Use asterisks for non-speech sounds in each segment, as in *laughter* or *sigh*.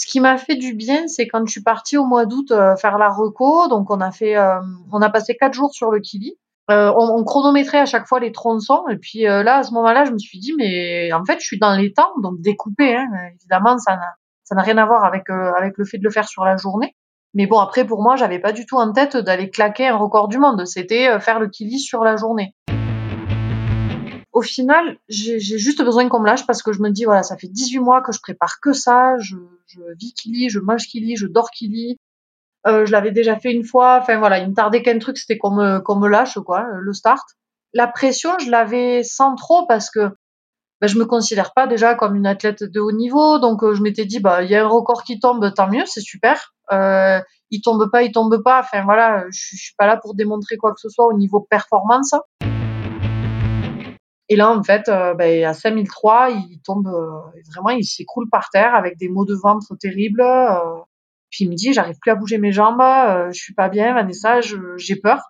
Ce qui m'a fait du bien, c'est quand je suis partie au mois d'août faire la reco. Donc on a fait, on a passé quatre jours sur le Kili. On, on, chronométrait à chaque fois les tronçons. Et puis là, à ce moment-là, je me suis dit, mais en fait, je suis dans les temps, donc découpé. Hein, évidemment, ça n'a, rien à voir avec avec le fait de le faire sur la journée. Mais bon, après, pour moi, j'avais pas du tout en tête d'aller claquer un record du monde. C'était euh, faire le kili sur la journée. Au final, j'ai juste besoin qu'on me lâche parce que je me dis, voilà, ça fait 18 mois que je prépare que ça. Je, je vis kili, je mange kili, je dors kili. Euh, je l'avais déjà fait une fois. Enfin, voilà, il me tardait qu'un truc, c'était qu'on me, qu'on me lâche, quoi, le start. La pression, je l'avais sans trop parce que ben, je me considère pas déjà comme une athlète de haut niveau. Donc, euh, je m'étais dit, bah, il y a un record qui tombe, tant mieux, c'est super. Euh, il tombe pas, il tombe pas. Enfin voilà, je, je suis pas là pour démontrer quoi que ce soit au niveau performance. Et là, en fait, euh, ben, à 5003, il tombe euh, vraiment, il s'écroule par terre avec des maux de ventre terribles. Euh, puis il me dit, j'arrive plus à bouger mes jambes, je suis pas bien, Vanessa, j'ai peur.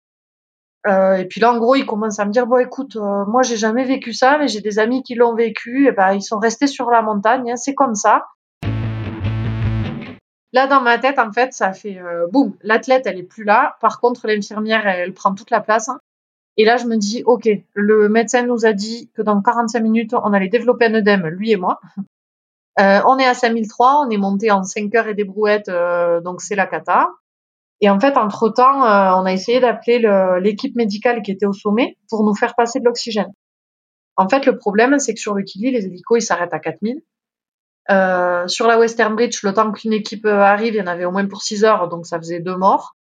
et puis là, en gros, il commence à me dire, bon, écoute, moi, j'ai jamais vécu ça, mais j'ai des amis qui l'ont vécu. Et ben, ils sont restés sur la montagne, hein, c'est comme ça. Là, dans ma tête, en fait, ça fait boum. L'athlète, elle est plus là. Par contre, l'infirmière, elle, prend toute la place. Et là, je me dis, ok, le médecin nous a dit que dans 45 minutes, on allait développer un œdème, lui et moi. *laughs* Euh, on est à 5003, on est monté en 5 heures et des brouettes, euh, donc c'est la cata. Et en fait, entre-temps, euh, on a essayé d'appeler l'équipe médicale qui était au sommet pour nous faire passer de l'oxygène. En fait, le problème, c'est que sur le Kili, les hélicos, ils s'arrêtent à 4000. Euh, sur la Western Bridge, le temps qu'une équipe arrive, il y en avait au moins pour 6 heures, donc ça faisait deux morts.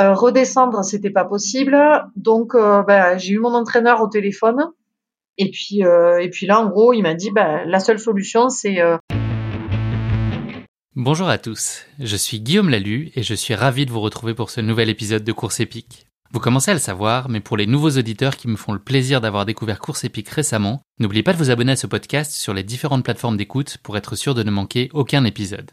Euh, redescendre, c'était pas possible, donc euh, ben, j'ai eu mon entraîneur au téléphone. Et puis, et puis là, en gros, il m'a dit, ben, la seule solution, c'est Bonjour à tous, je suis Guillaume Lalu et je suis ravi de vous retrouver pour ce nouvel épisode de Course épique. Vous commencez à le savoir, mais pour les nouveaux auditeurs qui me font le plaisir d'avoir découvert Course Épique récemment, n'oubliez pas de vous abonner à ce podcast sur les différentes plateformes d'écoute pour être sûr de ne manquer aucun épisode.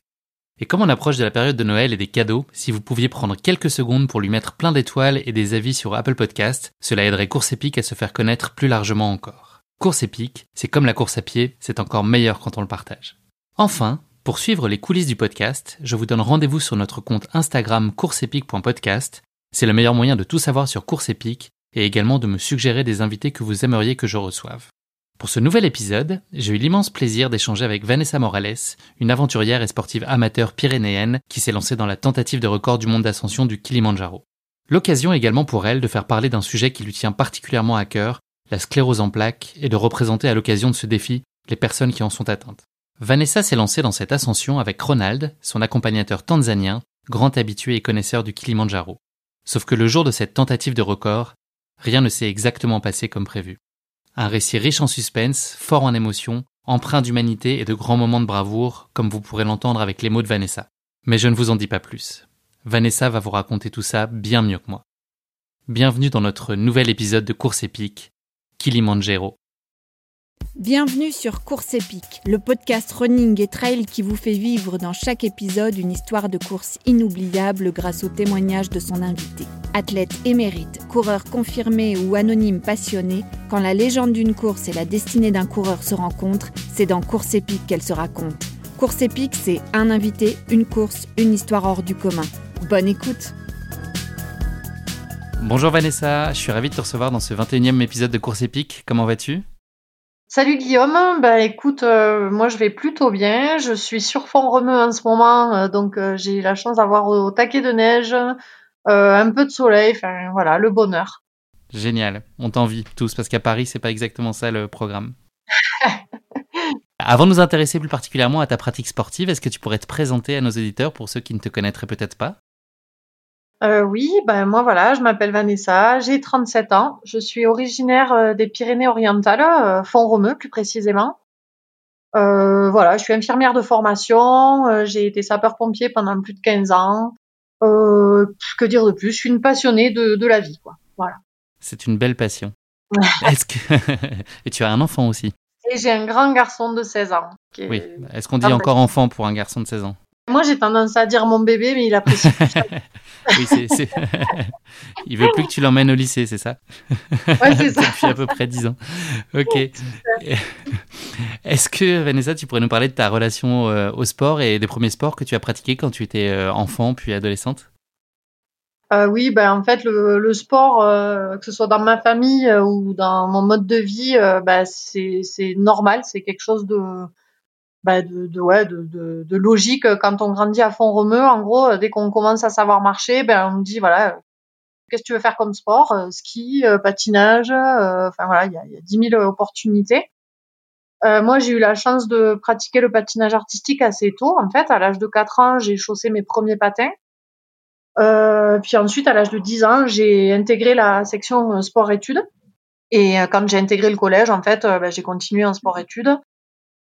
Et comme on approche de la période de Noël et des cadeaux, si vous pouviez prendre quelques secondes pour lui mettre plein d'étoiles et des avis sur Apple Podcast, cela aiderait Course Épique à se faire connaître plus largement encore. Course Épique, c'est comme la course à pied, c'est encore meilleur quand on le partage. Enfin, pour suivre les coulisses du podcast, je vous donne rendez-vous sur notre compte Instagram courseepique.podcast c'est le meilleur moyen de tout savoir sur Course épique et également de me suggérer des invités que vous aimeriez que je reçoive. Pour ce nouvel épisode, j'ai eu l'immense plaisir d'échanger avec Vanessa Morales, une aventurière et sportive amateur pyrénéenne qui s'est lancée dans la tentative de record du monde d'ascension du Kilimanjaro. L'occasion également pour elle de faire parler d'un sujet qui lui tient particulièrement à cœur, la sclérose en plaques, et de représenter à l'occasion de ce défi les personnes qui en sont atteintes. Vanessa s'est lancée dans cette ascension avec Ronald, son accompagnateur tanzanien, grand habitué et connaisseur du Kilimanjaro. Sauf que le jour de cette tentative de record, rien ne s'est exactement passé comme prévu. Un récit riche en suspense, fort en émotions, empreint d'humanité et de grands moments de bravoure, comme vous pourrez l'entendre avec les mots de Vanessa. Mais je ne vous en dis pas plus. Vanessa va vous raconter tout ça bien mieux que moi. Bienvenue dans notre nouvel épisode de Course épique, Kilimanjaro. Bienvenue sur Course épique, le podcast running et trail qui vous fait vivre dans chaque épisode une histoire de course inoubliable grâce au témoignage de son invité. Athlète émérite, coureur confirmé ou anonyme passionné, quand la légende d'une course et la destinée d'un coureur se rencontrent, c'est dans Course épique qu'elle se raconte. Course épique, c'est un invité, une course, une histoire hors du commun. Bonne écoute Bonjour Vanessa, je suis ravi de te recevoir dans ce 21e épisode de Course épique. Comment vas-tu? Salut Guillaume, bah écoute, euh, moi je vais plutôt bien. Je suis sur fond remue en ce moment, euh, donc euh, j'ai la chance d'avoir au, taquet de neige, un peu de soleil, enfin voilà, le bonheur. Génial, on t'envie tous parce qu'à Paris c'est pas exactement ça le programme. *laughs* Avant de nous intéresser plus particulièrement à ta pratique sportive, est-ce que tu pourrais te présenter à nos éditeurs pour ceux qui ne te connaîtraient peut-être pas? Euh, oui, ben moi voilà, je m'appelle Vanessa, j'ai 37 ans, je suis originaire euh, des Pyrénées-Orientales, euh, Font-Romeu plus précisément. Euh, voilà, je suis infirmière de formation, j'ai été sapeur-pompier pendant plus de 15 ans. que dire de plus Je suis une passionnée de, de la vie, quoi. Voilà. C'est une belle passion. *laughs* Est-ce que *laughs* et tu as un enfant aussi? Et j'ai un grand garçon de 16 ans. Oui. Est-ce qu'on dit encore enfant pour un garçon de 16 ans? Moi, j'ai tendance à dire mon bébé, mais il apprécie *laughs* oui, c'est, c'est... *laughs* il veut plus que tu l'emmènes au lycée, c'est ça? Ouais, c'est *laughs* ça. Depuis à peu près 10 ans. Ok. Est-ce que, Vanessa, tu pourrais nous parler de ta relation euh, au sport et des premiers sports que tu as pratiqués quand tu étais euh, enfant puis adolescente? Euh, oui, ben en fait le, le sport, que ce soit dans ma famille ou dans mon mode de vie, ben, c'est c'est normal, c'est quelque chose de ben, de, de ouais de, de, de logique quand on grandit à fond romeu. En gros, euh, dès qu'on commence à savoir marcher, ben on me dit voilà, euh, qu'est-ce que tu veux faire comme sport? Euh, ski, euh, patinage, euh, enfin voilà, il y a, y a 10 000 opportunités. Euh, moi, j'ai eu la chance de pratiquer le patinage artistique assez tôt. En fait, à l'âge de 4 ans, j'ai chaussé mes premiers patins. Euh, puis ensuite, à l'âge de 10 ans, j'ai intégré la section euh, sport-études. Et euh, quand j'ai intégré le collège, en fait, euh, bah, j'ai continué en sport-études.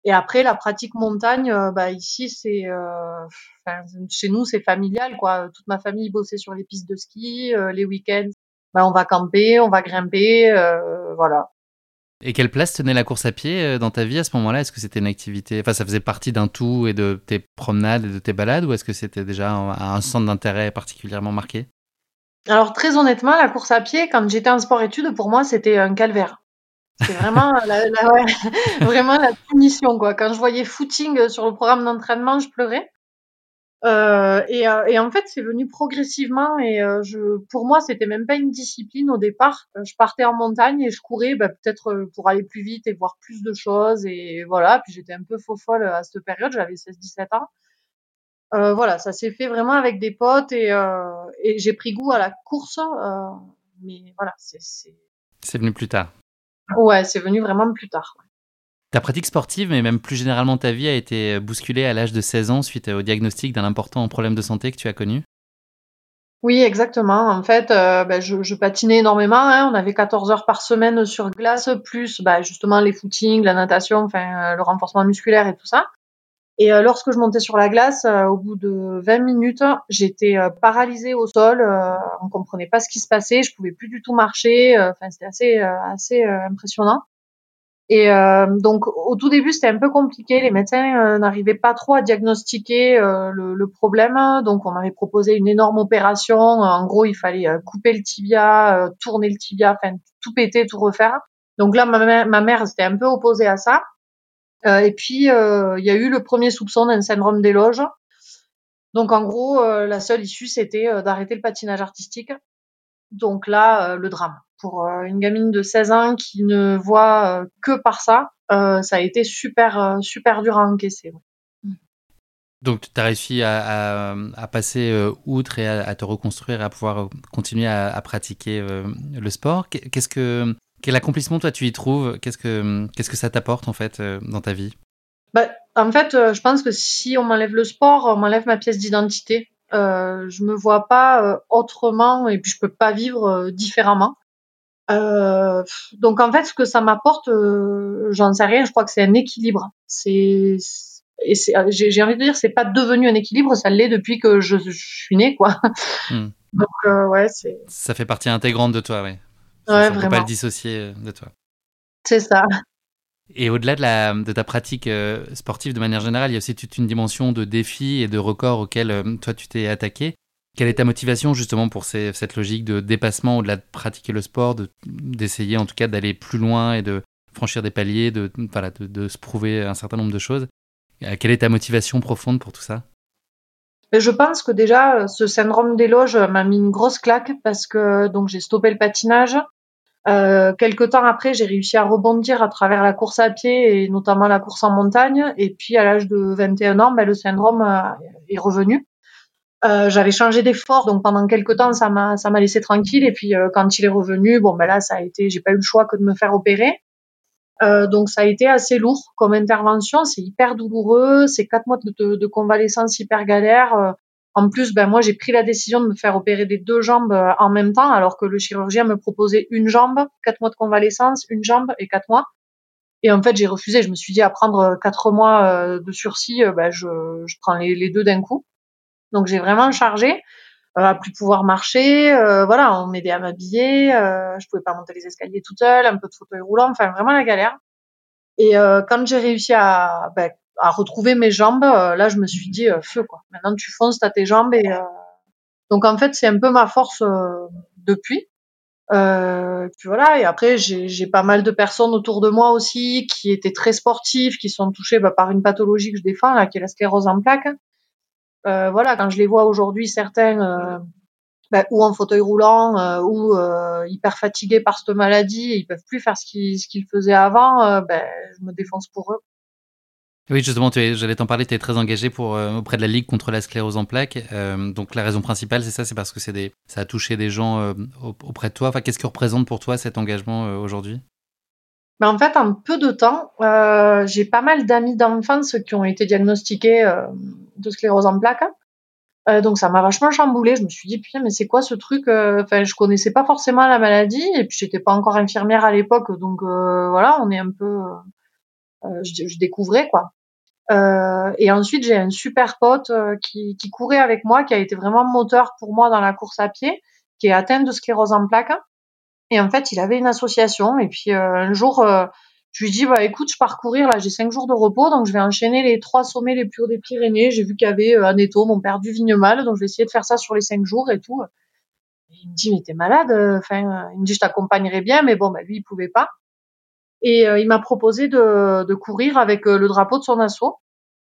Et après, la pratique montagne, euh, bah, ici, c'est, euh, enfin, chez nous, c'est familial, quoi. Toute ma famille bossait sur les pistes de ski. euh, les week-ends, bah, on va camper, on va grimper, voilà. Et quelle place tenait la course à pied dans ta vie à ce moment-là? Est-ce que c'était une activité, enfin ça faisait partie d'un tout et de tes promenades et de tes balades ou est-ce que c'était déjà un, un centre d'intérêt particulièrement marqué? Alors très honnêtement, la course à pied, quand j'étais en sport-études, pour moi, c'était un calvaire. C'est vraiment la, la- ouais, *laughs* vraiment la punition, quoi. Quand je voyais footing sur le programme d'entraînement, je pleurais. Euh, et, euh, et en fait, c'est venu progressivement. Et euh, je, pour moi, c'était même pas une discipline au départ. Euh, Je partais en montagne et je courais, bah, peut-être pour aller plus vite et voir plus de choses. Et voilà. Puis j'étais un peu faux folle à cette période. J'avais 16-17 ans. Voilà, ça s'est fait vraiment avec des potes et, et j'ai pris goût à la course. mais voilà, c'est... C'est venu plus tard. Ouais, c'est venu vraiment plus tard. Ta pratique sportive, mais même plus généralement ta vie, a été bousculée à l'âge de 16 ans suite au diagnostic d'un important problème de santé que tu as connu? Oui, exactement. En fait, euh, ben, je, je patinais énormément. Hein. On avait 14 heures par semaine sur glace, plus bah, justement les footings, la natation, enfin euh, le renforcement musculaire et tout ça. Et euh, lorsque je montais sur la glace, euh, au bout de 20 minutes, j'étais euh, paralysée au sol. On comprenait pas ce qui se passait. Je pouvais plus du tout marcher. Enfin, c'était assez, assez impressionnant. Et euh, donc au tout début c'était un peu compliqué, les médecins euh, n'arrivaient pas trop à diagnostiquer euh, le, le problème, donc on m'avait proposé une énorme opération. En gros il fallait couper le tibia, tourner le tibia, enfin tout péter, tout refaire. Donc là ma mère, ma mère s'était un peu opposée à ça. Euh, et puis euh, il y a eu le premier soupçon d'un syndrome des loges. Donc en gros euh, la seule issue c'était d'arrêter le patinage artistique. Donc là, le drame. Pour une gamine de 16 ans qui ne voit que par ça, ça a été super, super dur à encaisser. Donc tu as réussi à, passer outre et à, à te reconstruire à pouvoir continuer à, pratiquer le sport. Qu'est- Qu'est-ce que quel accomplissement toi tu y trouves? Qu'est-ce que qu'est-ce que ça t'apporte en fait euh, dans ta vie? Bah, en fait, euh, je pense que si on m'enlève le sport, on m'enlève ma pièce d'identité. Euh, je me vois pas euh, autrement et puis je peux pas vivre différemment. Euh, donc en fait, ce que ça m'apporte, euh, j'en sais rien. Je crois que c'est un équilibre. C'est et j'ai envie de dire, c'est pas devenu un équilibre, ça l'est depuis que je, je suis née, quoi. Hmm. *laughs* Donc euh, ouais, c'est Ça fait partie intégrante de toi, ouais. Ouais, on peut pas le dissocier euh, de toi. c'est ça. Et au-delà de, la, de ta pratique euh, sportive de manière générale, il y a aussi toute une dimension de défi et de record auquel euh, toi tu t'es attaqué. Quelle est ta motivation justement pour ces- cette logique de dépassement au-delà de pratiquer le sport, de- d'essayer en tout cas d'aller plus loin et de franchir des paliers, de, voilà, de, de se prouver un certain nombre de choses? Quelle est ta motivation profonde pour tout ça? Mais je pense que déjà, ce syndrome des loges m'a mis une grosse claque parce que donc j'ai stoppé le patinage. Euh, quelque temps après, j'ai réussi à rebondir à travers la course à pied et notamment la course en montagne. Et puis à l'âge de 21 ans, ben, le syndrome euh, est revenu. Euh, j'avais changé d'effort, donc pendant quelque temps, ça m'a ça m'a laissé tranquille. Et puis euh, quand il est revenu, bon ben là, ça a été, j'ai pas eu le choix que de me faire opérer. Euh, donc ça a été assez lourd comme intervention, c'est hyper douloureux, c'est quatre mois de, de convalescence hyper galère. Euh, en plus, ben moi j'ai pris la décision de me faire opérer des deux jambes euh, en même temps, alors que le chirurgien me proposait une jambe, quatre mois de convalescence, une jambe et quatre mois. Et en fait j'ai refusé. Je me suis dit à prendre quatre mois euh, de sursis, euh, ben je, je prends les, deux d'un coup. Donc j'ai vraiment chargé euh, à plus pouvoir marcher. euh, voilà, on m'aidait à m'habiller. Euh, je pouvais pas monter les escaliers toute seule, un peu de fauteuil roulant, enfin vraiment la galère. Et euh, quand j'ai réussi à, ben, à retrouver mes jambes, là, je me suis dit feu quoi. Maintenant, tu fonces, t'as tes jambes et donc en fait, c'est un peu ma force depuis. Euh, puis voilà, et après j'ai pas mal de personnes autour de moi aussi qui étaient très sportives, qui sont touchées bah, par une pathologie que je défends, là, qui est la sclérose en plaques. Euh, voilà, quand je les vois aujourd'hui, certains euh, bah, ou en fauteuil roulant euh, ou euh, hyper fatigués par cette maladie, ils peuvent plus faire ce qu'ils qu'ils faisaient avant, ben je me défonce pour eux. Oui, justement, j'allais t'en parler, tu es très engagé pour, euh, auprès de la Ligue contre la sclérose en plaques. Euh, donc la raison principale, c'est ça, c'est parce que des, ça a touché des gens euh, auprès de toi. Enfin, qu'est-ce que représente pour toi cet engagement aujourd'hui? Ben, En fait, en peu de temps, j'ai pas mal d'amis d'enfance qui ont été diagnostiqués de sclérose en plaques. donc ça m'a vachement chamboulé. Je me suis dit putain mais c'est quoi ce truc Enfin je connaissais pas forcément la maladie et puis j'étais pas encore infirmière à l'époque donc voilà on est un peu je, je, découvrais quoi. Euh, et ensuite, j'ai un super pote euh, qui, qui, courait avec moi, qui a été vraiment moteur pour moi dans la course à pied, qui est atteint de sclérose en plaques. Et en fait, il avait une association. Et puis euh, un jour, je lui dis bah écoute, je pars courir là, j'ai cinq jours de repos, donc je vais enchaîner les trois sommets les plus hauts des Pyrénées. J'ai vu qu'il y avait un étau, mon père du Vignemal, donc je vais essayer de faire ça sur les cinq jours et tout. il me dit mais t'es malade. Enfin, il me dit je t'accompagnerai bien, mais bon, bah lui il pouvait pas. Et euh, il m'a proposé de, de, courir avec euh, le drapeau de son assaut.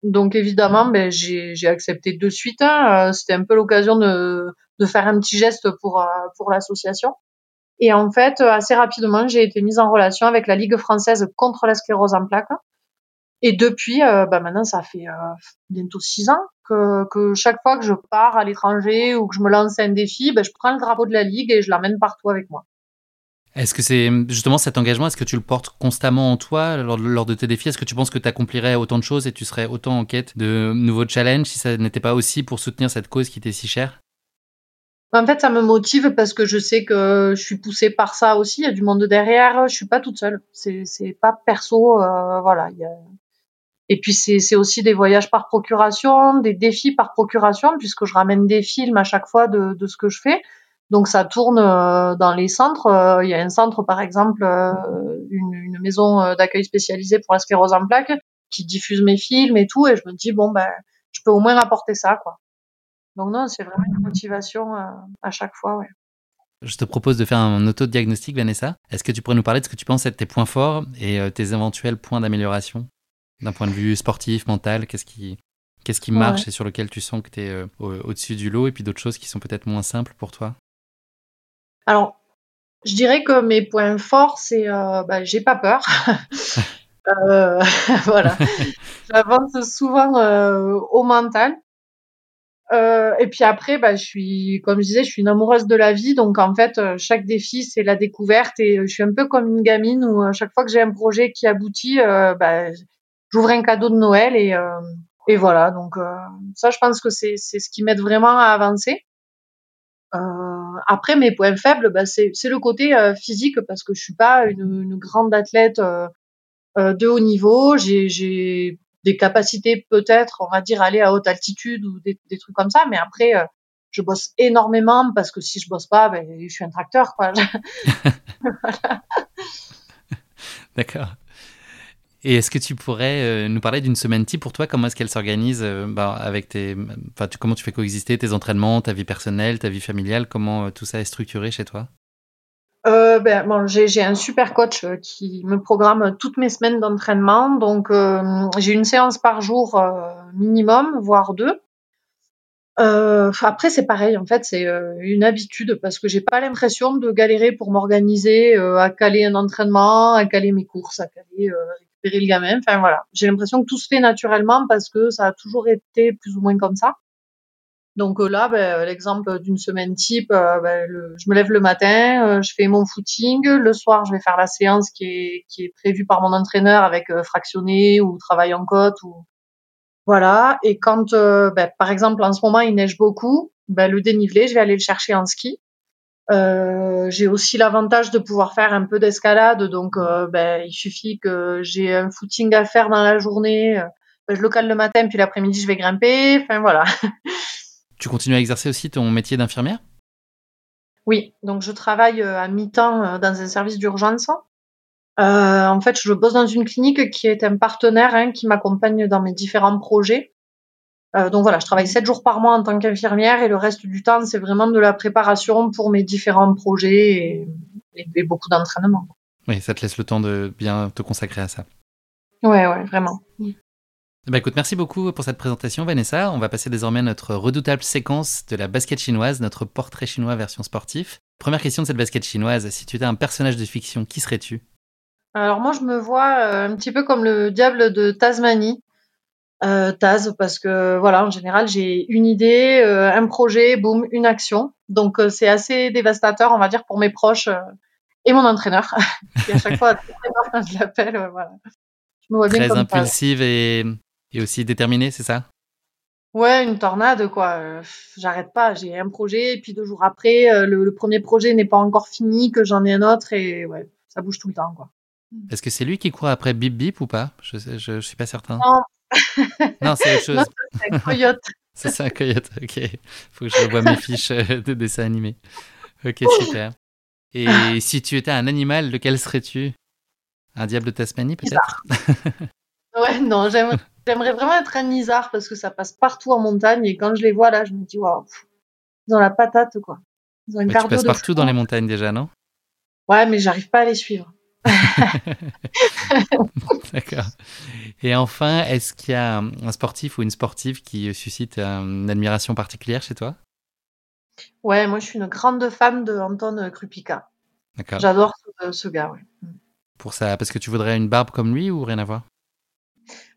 Donc évidemment, ben, j'ai accepté de suite. Hein. Euh, c'était un peu l'occasion de, de, faire un petit geste pour, pour l'association. Et en fait, assez rapidement, j'ai été mise en relation avec la Ligue française contre la sclérose en plaques. Et depuis, euh, ben maintenant, ça fait euh, bientôt six ans que, que, chaque fois que je pars à l'étranger ou que je me lance un défi, ben, je prends le drapeau de la Ligue et je l'amène partout avec moi. Est-ce que c'est justement cet engagement, est-ce que tu le portes constamment en toi lors, de tes défis? Est-ce que tu penses que tu accomplirais autant de choses et tu serais autant en quête de nouveaux challenges si ça n'était pas aussi pour soutenir cette cause qui t'est si chère? En fait, ça me motive parce que je sais que je suis poussée par ça aussi. Il y a du monde derrière. Je suis pas toute seule. C'est pas perso. Euh, voilà. Et puis c'est aussi des voyages par procuration, des défis par procuration, puisque je ramène des films à chaque fois de ce que je fais. Donc ça tourne euh, dans les centres. Euh, il y a un centre, par exemple, euh, une, une maison d'accueil spécialisée pour la sclérose en plaques, qui diffuse mes films et tout. Et je me dis bon ben, je peux au moins rapporter ça, quoi. Donc non, c'est vraiment une motivation à chaque fois, ouais. Je te propose de faire un auto-diagnostic, Vanessa. Est-ce que tu pourrais nous parler de ce que tu penses être tes points forts et tes éventuels points d'amélioration d'un point de vue sportif, mental? Qu'est-ce qui, qu'est-ce qui marche et sur lequel tu sens que tu es au-dessus du lot et puis d'autres choses qui sont peut-être moins simples pour toi? Alors, je dirais que mes points forts, c'est euh, bah, j'ai pas peur. *laughs* euh, *laughs* voilà. J'avance souvent euh, au mental. Euh, et puis après, bah, je suis, comme je disais, je suis une amoureuse de la vie. Donc en fait, chaque défi, c'est la découverte. Et je suis un peu comme une gamine où à chaque fois que j'ai un projet qui aboutit, bah, j'ouvre un cadeau de Noël et, et voilà. Donc ça, je pense que c'est ce qui m'aide vraiment à avancer. Euh, après, mes points faibles, bah, c'est le côté euh, physique parce que je suis pas une, une grande athlète euh, de haut niveau. J'ai des capacités peut-être, on va dire, aller à haute altitude ou des, des trucs comme ça, mais après, je bosse énormément parce que si je bosse pas, ben, je suis un tracteur, voilà. *laughs* *laughs* D'accord. Et est-ce que tu pourrais euh, nous parler d'une semaine type pour toi? Comment est-ce qu'elle s'organise euh, bah, avec tes, enfin, tu, comment tu fais coexister tes entraînements, ta vie personnelle, ta vie familiale? Comment euh, tout ça est structuré chez toi? Ben, j'ai un super coach qui me programme toutes mes semaines d'entraînement. Donc, j'ai une séance par jour minimum, voire deux. après, c'est pareil. En fait, c'est une habitude parce que j'ai pas l'impression de galérer pour m'organiser, à caler un entraînement, à caler mes courses, à caler le gamin. Voilà, j'ai l'impression que tout se fait naturellement parce que ça a toujours été plus ou moins comme ça. Donc euh, là, ben, l'exemple d'une semaine type, euh, ben, je me lève le matin, euh, je fais mon footing, le soir je vais faire la séance qui est, qui est prévue par mon entraîneur avec fractionné ou travail en côte ou voilà. Et quand, ben, par exemple en ce moment il neige beaucoup, le dénivelé, je vais aller le chercher en ski. Euh, j'ai aussi l'avantage de pouvoir faire un peu d'escalade, donc euh, ben, il suffit que j'ai un footing à faire dans la journée, euh, ben, je le cale le matin, puis l'après-midi je vais grimper, enfin voilà. *laughs* Tu continues à exercer aussi ton métier d'infirmière? Oui, donc je travaille à mi-temps dans un service d'urgence. en fait, je bosse dans une clinique qui est un partenaire hein, qui m'accompagne dans mes différents projets. Donc voilà, je travaille sept jours par mois en tant qu'infirmière et le reste du temps, c'est vraiment de la préparation pour mes différents projets et, et beaucoup d'entraînement. Oui, ça te laisse le temps de bien te consacrer à ça. Ouais, ouais, vraiment. Bah écoute, merci beaucoup pour cette présentation, Vanessa. On va passer désormais à notre redoutable séquence de la basket chinoise, notre portrait chinois version sportif. Première question de cette basket chinoise, si tu étais un personnage de fiction, qui serais-tu? Alors moi, je me vois euh, un petit peu comme le diable de Tasmanie. Euh, Taz, parce que voilà, en général, j'ai une idée, euh, un projet, boum, une action. Donc euh, c'est assez dévastateur, on va dire, pour mes proches et mon entraîneur, *laughs* qui à chaque fois *laughs* très quand je l'appelle. voilà. Je me vois bien Très impulsive et et aussi déterminé, c'est ça? Ouais, une tornade, quoi. Euh, j'arrête pas. J'ai un projet, et puis deux jours après, euh, le, premier projet n'est pas encore fini, que j'en ai un autre, et ouais, ça bouge tout le temps, quoi. Est-ce que c'est lui qui court après Bip Bip ou pas? Je, je, suis pas certain. Non. *laughs* non, c'est autre chose. c'est un coyote. *laughs* c'est un coyote, ok. Faut que je revoie mes fiches euh, de dessin animé. Ok, super. Et *laughs* si tu étais un animal, lequel serais-tu? Un diable de Tasmanie, peut-être? Ouais, non, j'aimerais vraiment être un nizar parce que ça passe partout en montagne et quand je les vois là, je me dis waouh, ont la patate quoi. Ils ont une tu passes partout dans les montagnes déjà, non? Ouais, mais j'arrive pas à les suivre. D'accord. Et enfin, est-ce qu'il y a un sportif ou une sportive qui suscite une admiration particulière chez toi? Ouais, moi je suis une grande fan de Anton Krupika. D'accord. J'adore ce, ce, gars, ouais. Pour ça, parce que tu voudrais une barbe comme lui ou rien à voir?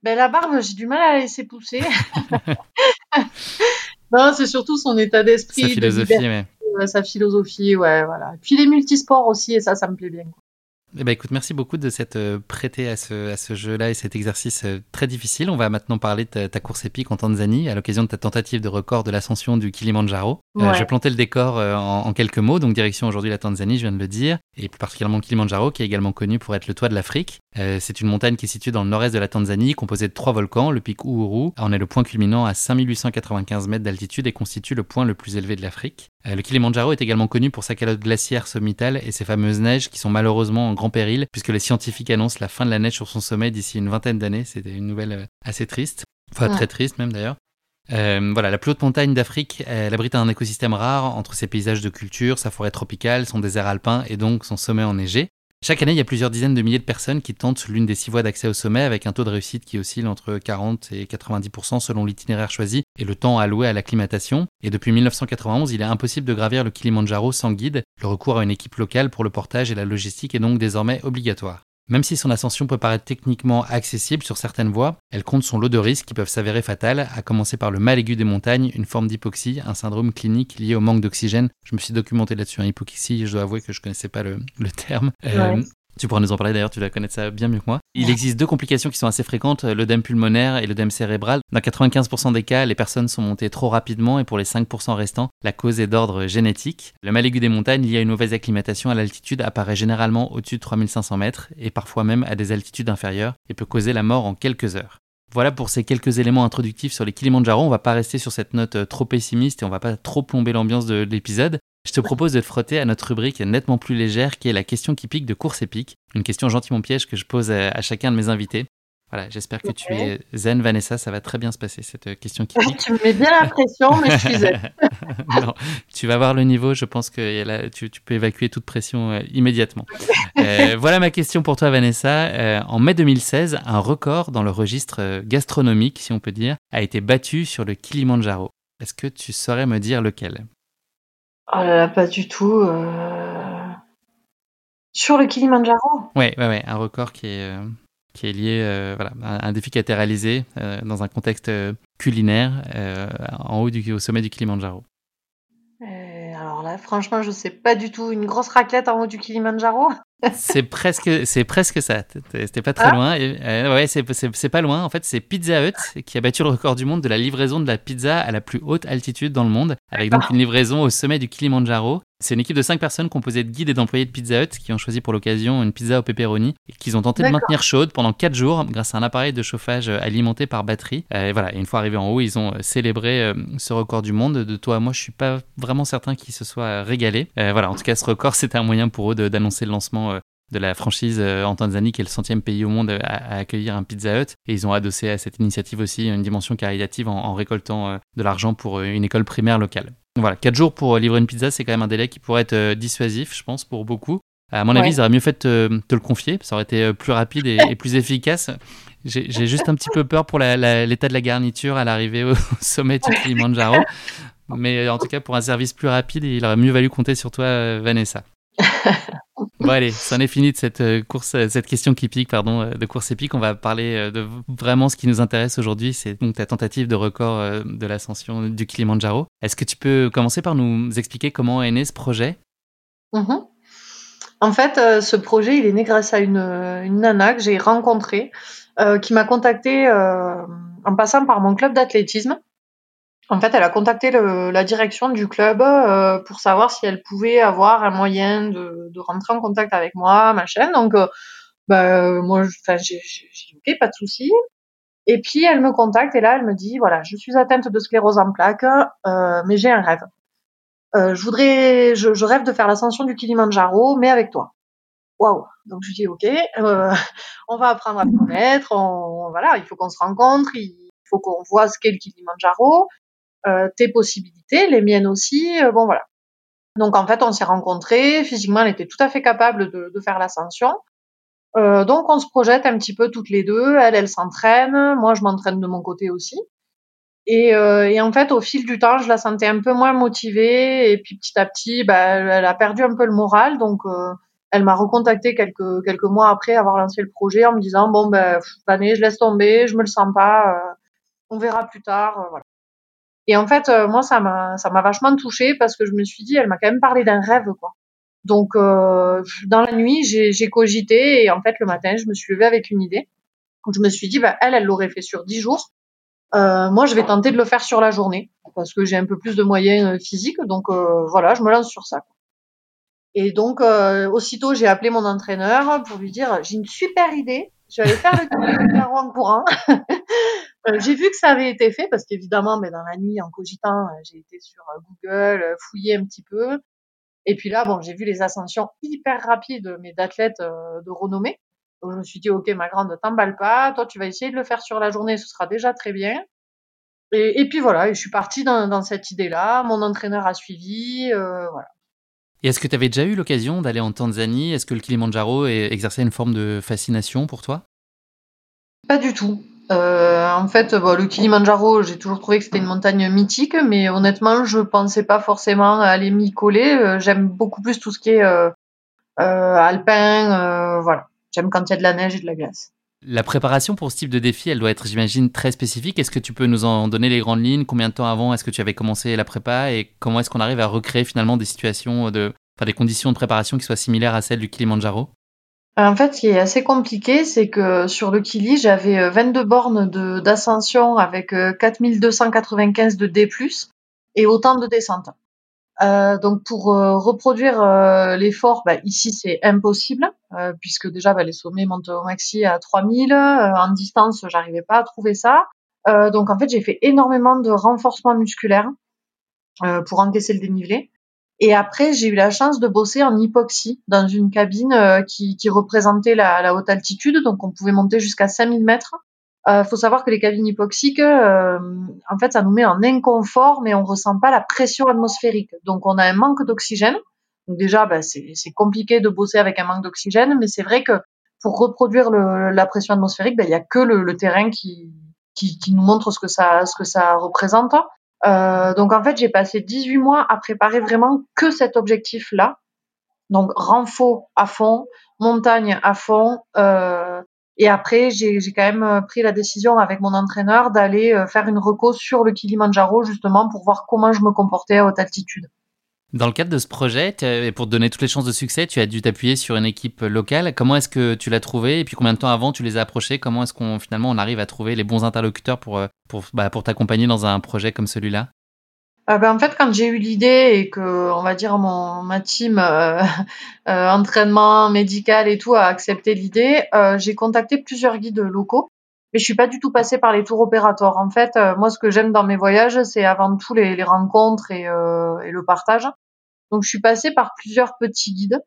Ben, la barbe, j'ai du mal à la laisser pousser. *laughs* non, c'est surtout son état d'esprit. Sa philosophie, ouais. Sa philosophie, ouais, voilà. Puis les multisports aussi, et ça, ça me plaît bien. Eh ben, écoute, merci beaucoup de s'être euh, prêté à ce, à ce jeu-là et cet exercice euh, très difficile. On va maintenant parler de ta, course épique en Tanzanie à l'occasion de ta tentative de record de l'ascension du Kilimanjaro. Euh, je vais planter le décor en, quelques mots. Donc, direction aujourd'hui la Tanzanie, je viens de le dire, et plus particulièrement Kilimanjaro, qui est également connu pour être le toit de l'Afrique. c'est une montagne qui est située dans le nord-est de la Tanzanie, composée de trois volcans, le pic Uhuru. On est le point culminant à 5895 mètres d'altitude et constitue le point le plus élevé de l'Afrique. le Kilimanjaro est également connu pour sa calotte glaciaire sommitale et ses fameuses neiges qui sont malheureusement en grand péril, puisque les scientifiques annoncent la fin de la neige sur son sommet d'ici une vingtaine d'années. C'était une nouvelle euh, assez triste, enfin très triste même d'ailleurs. Euh, voilà, la plus haute montagne d'Afrique, elle abrite un écosystème rare entre ses paysages de culture, sa forêt tropicale, son désert alpin et donc son sommet enneigé. Chaque année, il y a plusieurs dizaines de milliers de personnes qui tentent l'une des six voies d'accès au sommet avec un taux de réussite qui oscille entre 40 et 90% selon l'itinéraire choisi et le temps alloué à l'acclimatation. Et depuis 1991, il est impossible de gravir le Kilimanjaro sans guide. Le recours à une équipe locale pour le portage et la logistique est donc désormais obligatoire. Même si son ascension peut paraître techniquement accessible sur certaines voies, elle compte son lot de risques qui peuvent s'avérer fatals, à commencer par le mal aigu des montagnes, une forme d'hypoxie, un syndrome clinique lié au manque d'oxygène. Je me suis documenté là-dessus, hein, hypoxie, je dois avouer que je ne connaissais pas le, terme. Euh, tu pourras nous en parler d'ailleurs, tu vas connaître ça bien mieux que moi. Il existe deux complications qui sont assez fréquentes, l'œdème pulmonaire et l'œdème cérébral. Dans 95% des cas, les personnes sont montées trop rapidement et pour les 5% restants, la cause est d'ordre génétique. Le mal aigu des montagnes lié à une mauvaise acclimatation à l'altitude apparaît généralement au-dessus de 3500 mètres et parfois même à des altitudes inférieures et peut causer la mort en quelques heures. Voilà pour ces quelques éléments introductifs sur les Kilimanjaro. On va pas rester sur cette note euh, trop pessimiste et on va pas trop plomber l'ambiance de l'épisode. Je te propose de te frotter à notre rubrique nettement plus légère qui est la question qui pique de course épique. Une question gentiment piège que je pose à, chacun de mes invités. Voilà, j'espère que tu es zen, Vanessa. Ça va très bien se passer, cette euh, question qui pique. tu me mets bien la pression, mais je suis zen. non, tu vas voir le niveau. Je pense que tu, peux évacuer toute pression euh, immédiatement. Euh, voilà ma question pour toi, Vanessa. en mai 2016, un record dans le registre gastronomique, si on peut dire, a été battu sur le Kilimanjaro. Est-ce que tu saurais me dire lequel? Oh là là, pas du tout. Euh. Sur le Kilimanjaro Ouais, ouais, ouais, un record qui est, euh, qui est lié, euh, voilà, un défi qui a été réalisé dans un contexte culinaire en haut du, au sommet du Kilimanjaro. alors là, franchement, je sais pas du tout. Une grosse raclette en haut du Kilimanjaro c'est presque, c'est presque ça. C'était pas très ah. loin. Et, ouais, c'est pas loin. En fait, c'est Pizza Hut qui a battu le record du monde de la livraison de la pizza à la plus haute altitude dans le monde, avec donc une livraison au sommet du Kilimanjaro. C'est une équipe de 5 personnes composée de guides et d'employés de Pizza Hut qui ont choisi pour l'occasion une pizza au pepperoni et qu'ils ont tenté de maintenir chaude pendant 4 jours grâce à un appareil de chauffage alimenté par batterie. Euh, et voilà, une fois arrivés en haut, ils ont célébré euh, ce record du monde. De toi à moi, je suis pas vraiment certain qu'ils se soient régalés. Euh, voilà, en tout cas, ce record, *laughs* c'était un moyen pour eux d'annoncer le lancement de la franchise en Tanzanie, qui est le centième pays au monde à, accueillir un Pizza Hut. Et ils ont adossé à cette initiative aussi une dimension caritative en, récoltant de l'argent pour une école primaire locale. Voilà, 4 jours pour livrer une pizza, c'est quand même un délai qui pourrait être dissuasif, je pense, pour beaucoup. À mon avis, ils auraient mieux fait de te, le confier, ça aurait été plus rapide et plus efficace. J'ai juste un petit peu peur pour l'état de la garniture à l'arrivée au *laughs* sommet du Kilimanjaro. Mais en tout cas, pour un service plus rapide, il aurait mieux valu compter sur toi, Vanessa. *laughs* Bon allez, c'en est fini de cette euh, course, euh, cette question qui pique, pardon, euh, de course épique. On va parler de vraiment ce qui nous intéresse aujourd'hui, c'est donc ta tentative de record de l'ascension du Kilimanjaro. Est-ce que tu peux commencer par nous expliquer comment est né ce projet? Mm-hmm. En fait, ce projet, il est né grâce à une, nana que j'ai rencontrée qui m'a contacté euh, en passant par mon club d'athlétisme. En fait, elle a contacté le, la direction du club euh, pour savoir si elle pouvait avoir un moyen de, de rentrer en contact avec moi, ma chaîne. Donc, bah, moi, j'ai dit ok, pas de souci. Et puis elle me contacte et là elle me dit voilà, je suis atteinte de sclérose en plaques, euh, mais j'ai un rêve. Euh, je voudrais, je, je, rêve de faire l'ascension du Kilimanjaro, mais avec toi waouh. Donc je dis ok, euh, on va apprendre à se connaître, on, voilà, il faut qu'on se rencontre, il faut qu'on voit ce qu'est le Kilimanjaro, euh, tes possibilités, les miennes aussi, euh, bon voilà. Donc en fait on s'est rencontrés, physiquement elle était tout à fait capable de, de faire l'ascension. Euh, donc on se projette un petit peu toutes les deux, elle elle s'entraîne, moi je m'entraîne de mon côté aussi. Et, euh, et, en fait, au fil du temps, je la sentais un peu moins motivée. Et puis petit à petit, bah, elle a perdu un peu le moral. Donc, euh, elle m'a recontacté quelques quelques mois après avoir lancé le projet en me disant bon ben année je laisse tomber, je me le sens pas, euh, on verra plus tard, euh, voilà. Et en fait euh, moi ça m'a ça m'a vachement touchée parce que je me suis dit elle m'a quand même parlé d'un rêve quoi. Donc dans la nuit j'ai cogité et en fait le matin je me suis levée avec une idée. Donc je me suis dit bah elle elle l'aurait fait sur dix jours. moi je vais tenter de le faire sur la journée parce que j'ai un peu plus de moyens physiques donc voilà je me lance sur ça. Quoi. Et donc, euh, aussitôt, j'ai appelé mon entraîneur pour lui dire j'ai une super idée. Je vais aller faire le *laughs* Kilimanjaro en courant. Euh, j'ai vu que ça avait été fait parce qu'évidemment, mais dans la nuit, en cogitant, euh, j'ai été sur euh, Google, fouillé un petit peu. Et puis là, bon, j'ai vu les ascensions hyper rapides, mais d'athlètes de renommée. Donc je me suis dit, ok, ma grande, t'emballe pas. Toi, tu vas essayer de le faire sur la journée, ce sera déjà très bien. Et, et puis voilà, et je suis partie dans, dans cette idée-là. Mon entraîneur a suivi, euh, voilà. Et est-ce que tu avais déjà eu l'occasion d'aller en Tanzanie? Est-ce que le Kilimanjaro exerçait une forme de fascination pour toi? Pas du tout. Euh, en fait, le Kilimanjaro, j'ai toujours trouvé que c'était une montagne mythique, mais honnêtement, je pensais pas forcément aller m'y coller. Euh, j'aime beaucoup plus tout ce qui est euh alpin, voilà. J'aime quand il y a de la neige et de la glace. La préparation pour ce type de défi, elle doit être, j'imagine, très spécifique. Est-ce que tu peux nous en donner les grandes lignes? Combien de temps avant est-ce que tu avais commencé la prépa? Et comment est-ce qu'on arrive à recréer finalement des situations, de, enfin, des conditions de préparation qui soient similaires à celles du Kilimanjaro en fait, ce qui est assez compliqué, c'est que sur le Kili, j'avais 22 euh, bornes d'ascension avec 4295 euh, de D+, et autant de descentes. Euh, donc pour euh, reproduire euh, l'effort, bah, ici c'est impossible puisque déjà bah, les sommets montent au maxi à 3000. en distance, j'arrivais pas à trouver ça. donc en fait, j'ai fait énormément de renforcement musculaire pour encaisser le dénivelé. Et après, j'ai eu la chance de bosser en hypoxie dans une cabine qui, qui, représentait la, la, haute altitude, donc on pouvait monter jusqu'à 5000 mètres. Euh, faut savoir que les cabines hypoxiques, euh, en fait, ça nous met en inconfort, mais on ressent pas la pression atmosphérique. Donc, on a un manque d'oxygène. Donc déjà, ben, c'est compliqué de bosser avec un manque d'oxygène, mais c'est vrai que pour reproduire le, la pression atmosphérique, ben, il y a que le, le terrain qui, qui, qui, nous montre ce que ça, ce que ça représente. Euh, donc en fait, j'ai passé 18 mois à préparer vraiment que cet objectif-là. Donc renfort à fond, montagne à fond, euh, et après, j'ai quand même euh, pris la décision avec mon entraîneur d'aller euh, faire une reco sur le Kilimanjaro justement pour voir comment je me comportais à haute altitude. Dans le cadre de ce projet, et pour te donner toutes les chances de succès, tu as dû t'appuyer sur une équipe locale. Comment est-ce que tu l'as trouvé Et puis combien de temps avant tu les as approchés? Comment est-ce qu'on finalement on arrive à trouver les bons interlocuteurs pour, euh, bah, pour t'accompagner dans un projet comme celui-là? Ah ben, en fait, quand j'ai eu l'idée et que, on va dire, mon, ma team euh, *laughs* euh, entraînement médical et tout a accepté l'idée, j'ai contacté plusieurs guides locaux. Mais je suis pas du tout passée par les tours opérateurs. En fait, moi, ce que j'aime dans mes voyages, c'est avant tout les, les rencontres et, et, le partage. Donc, je suis passée par plusieurs petits guides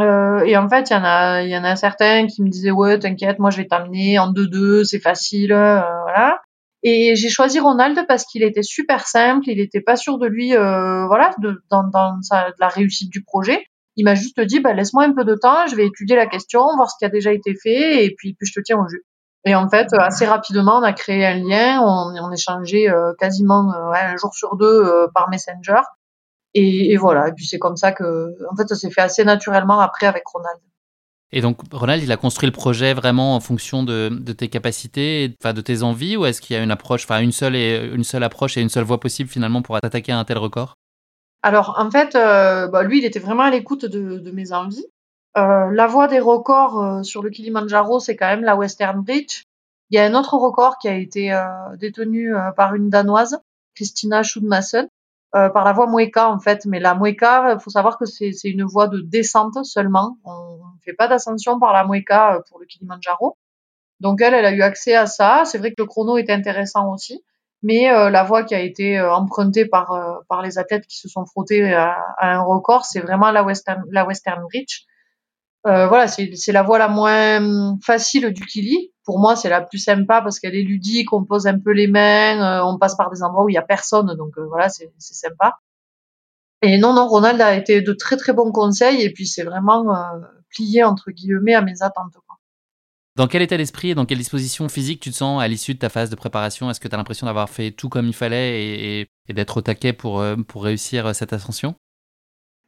et en fait, il y en a, il y en a certains qui me disaient ouais, t'inquiète, moi je vais t'amener en 2-2, c'est facile, voilà. Et j'ai choisi Ronald parce qu'il était super simple, il était pas sûr de lui, voilà, de, dans, dans sa, de la réussite du projet. Il m'a juste dit, bah, laisse-moi un peu de temps, je vais étudier la question, voir ce qui a déjà été fait, et puis, puis je te tiens au jus. Et en fait, assez rapidement, on a créé un lien, on, on échangeait euh, quasiment euh, un jour sur deux euh, par Messenger. Et, et, voilà, et puis c'est comme ça que, en fait, ça s'est fait assez naturellement après avec Ronald. Et donc, Ronald, il a construit le projet vraiment en fonction de, de tes capacités, enfin, de tes envies, ou est-ce qu'il y a une approche, enfin, une seule, et, une seule approche et une seule voie possible finalement pour attaquer à un tel record? Alors en fait, euh, bah, lui, il était vraiment à l'écoute de, de, mes envies. Euh, la voie des records euh, sur le Kilimanjaro, c'est quand même la Western Bridge. Il y a un autre record qui a été euh, détenu par une danoise, Christina Schudmassen, par la voie Mueca en fait. Mais la Mueca, il faut savoir que c'est une voie de descente seulement. On ne fait pas d'ascension par la Mueca pour le Kilimanjaro. Donc elle, elle a eu accès à ça. C'est vrai que le chrono est intéressant aussi mais euh, la voie qui a été euh, empruntée par euh, par les athlètes qui se sont frottés à, un record, c'est vraiment la Western la Western Bridge. Voilà, c'est la voie la moins facile du Kili. Pour moi, c'est la plus sympa parce qu'elle est ludique, on pose un peu les mains, on passe par des endroits où il y a personne, donc voilà, c'est sympa. Et non, non, Ronald a été de très très bons conseils et puis c'est vraiment plié entre guillemets à mes attentes. Dans quel état d'esprit et dans quelle disposition physique tu te sens à l'issue de ta phase de préparation? Est-ce que tu as l'impression d'avoir fait tout comme il fallait et, d'être au taquet pour, euh, pour réussir euh, cette ascension?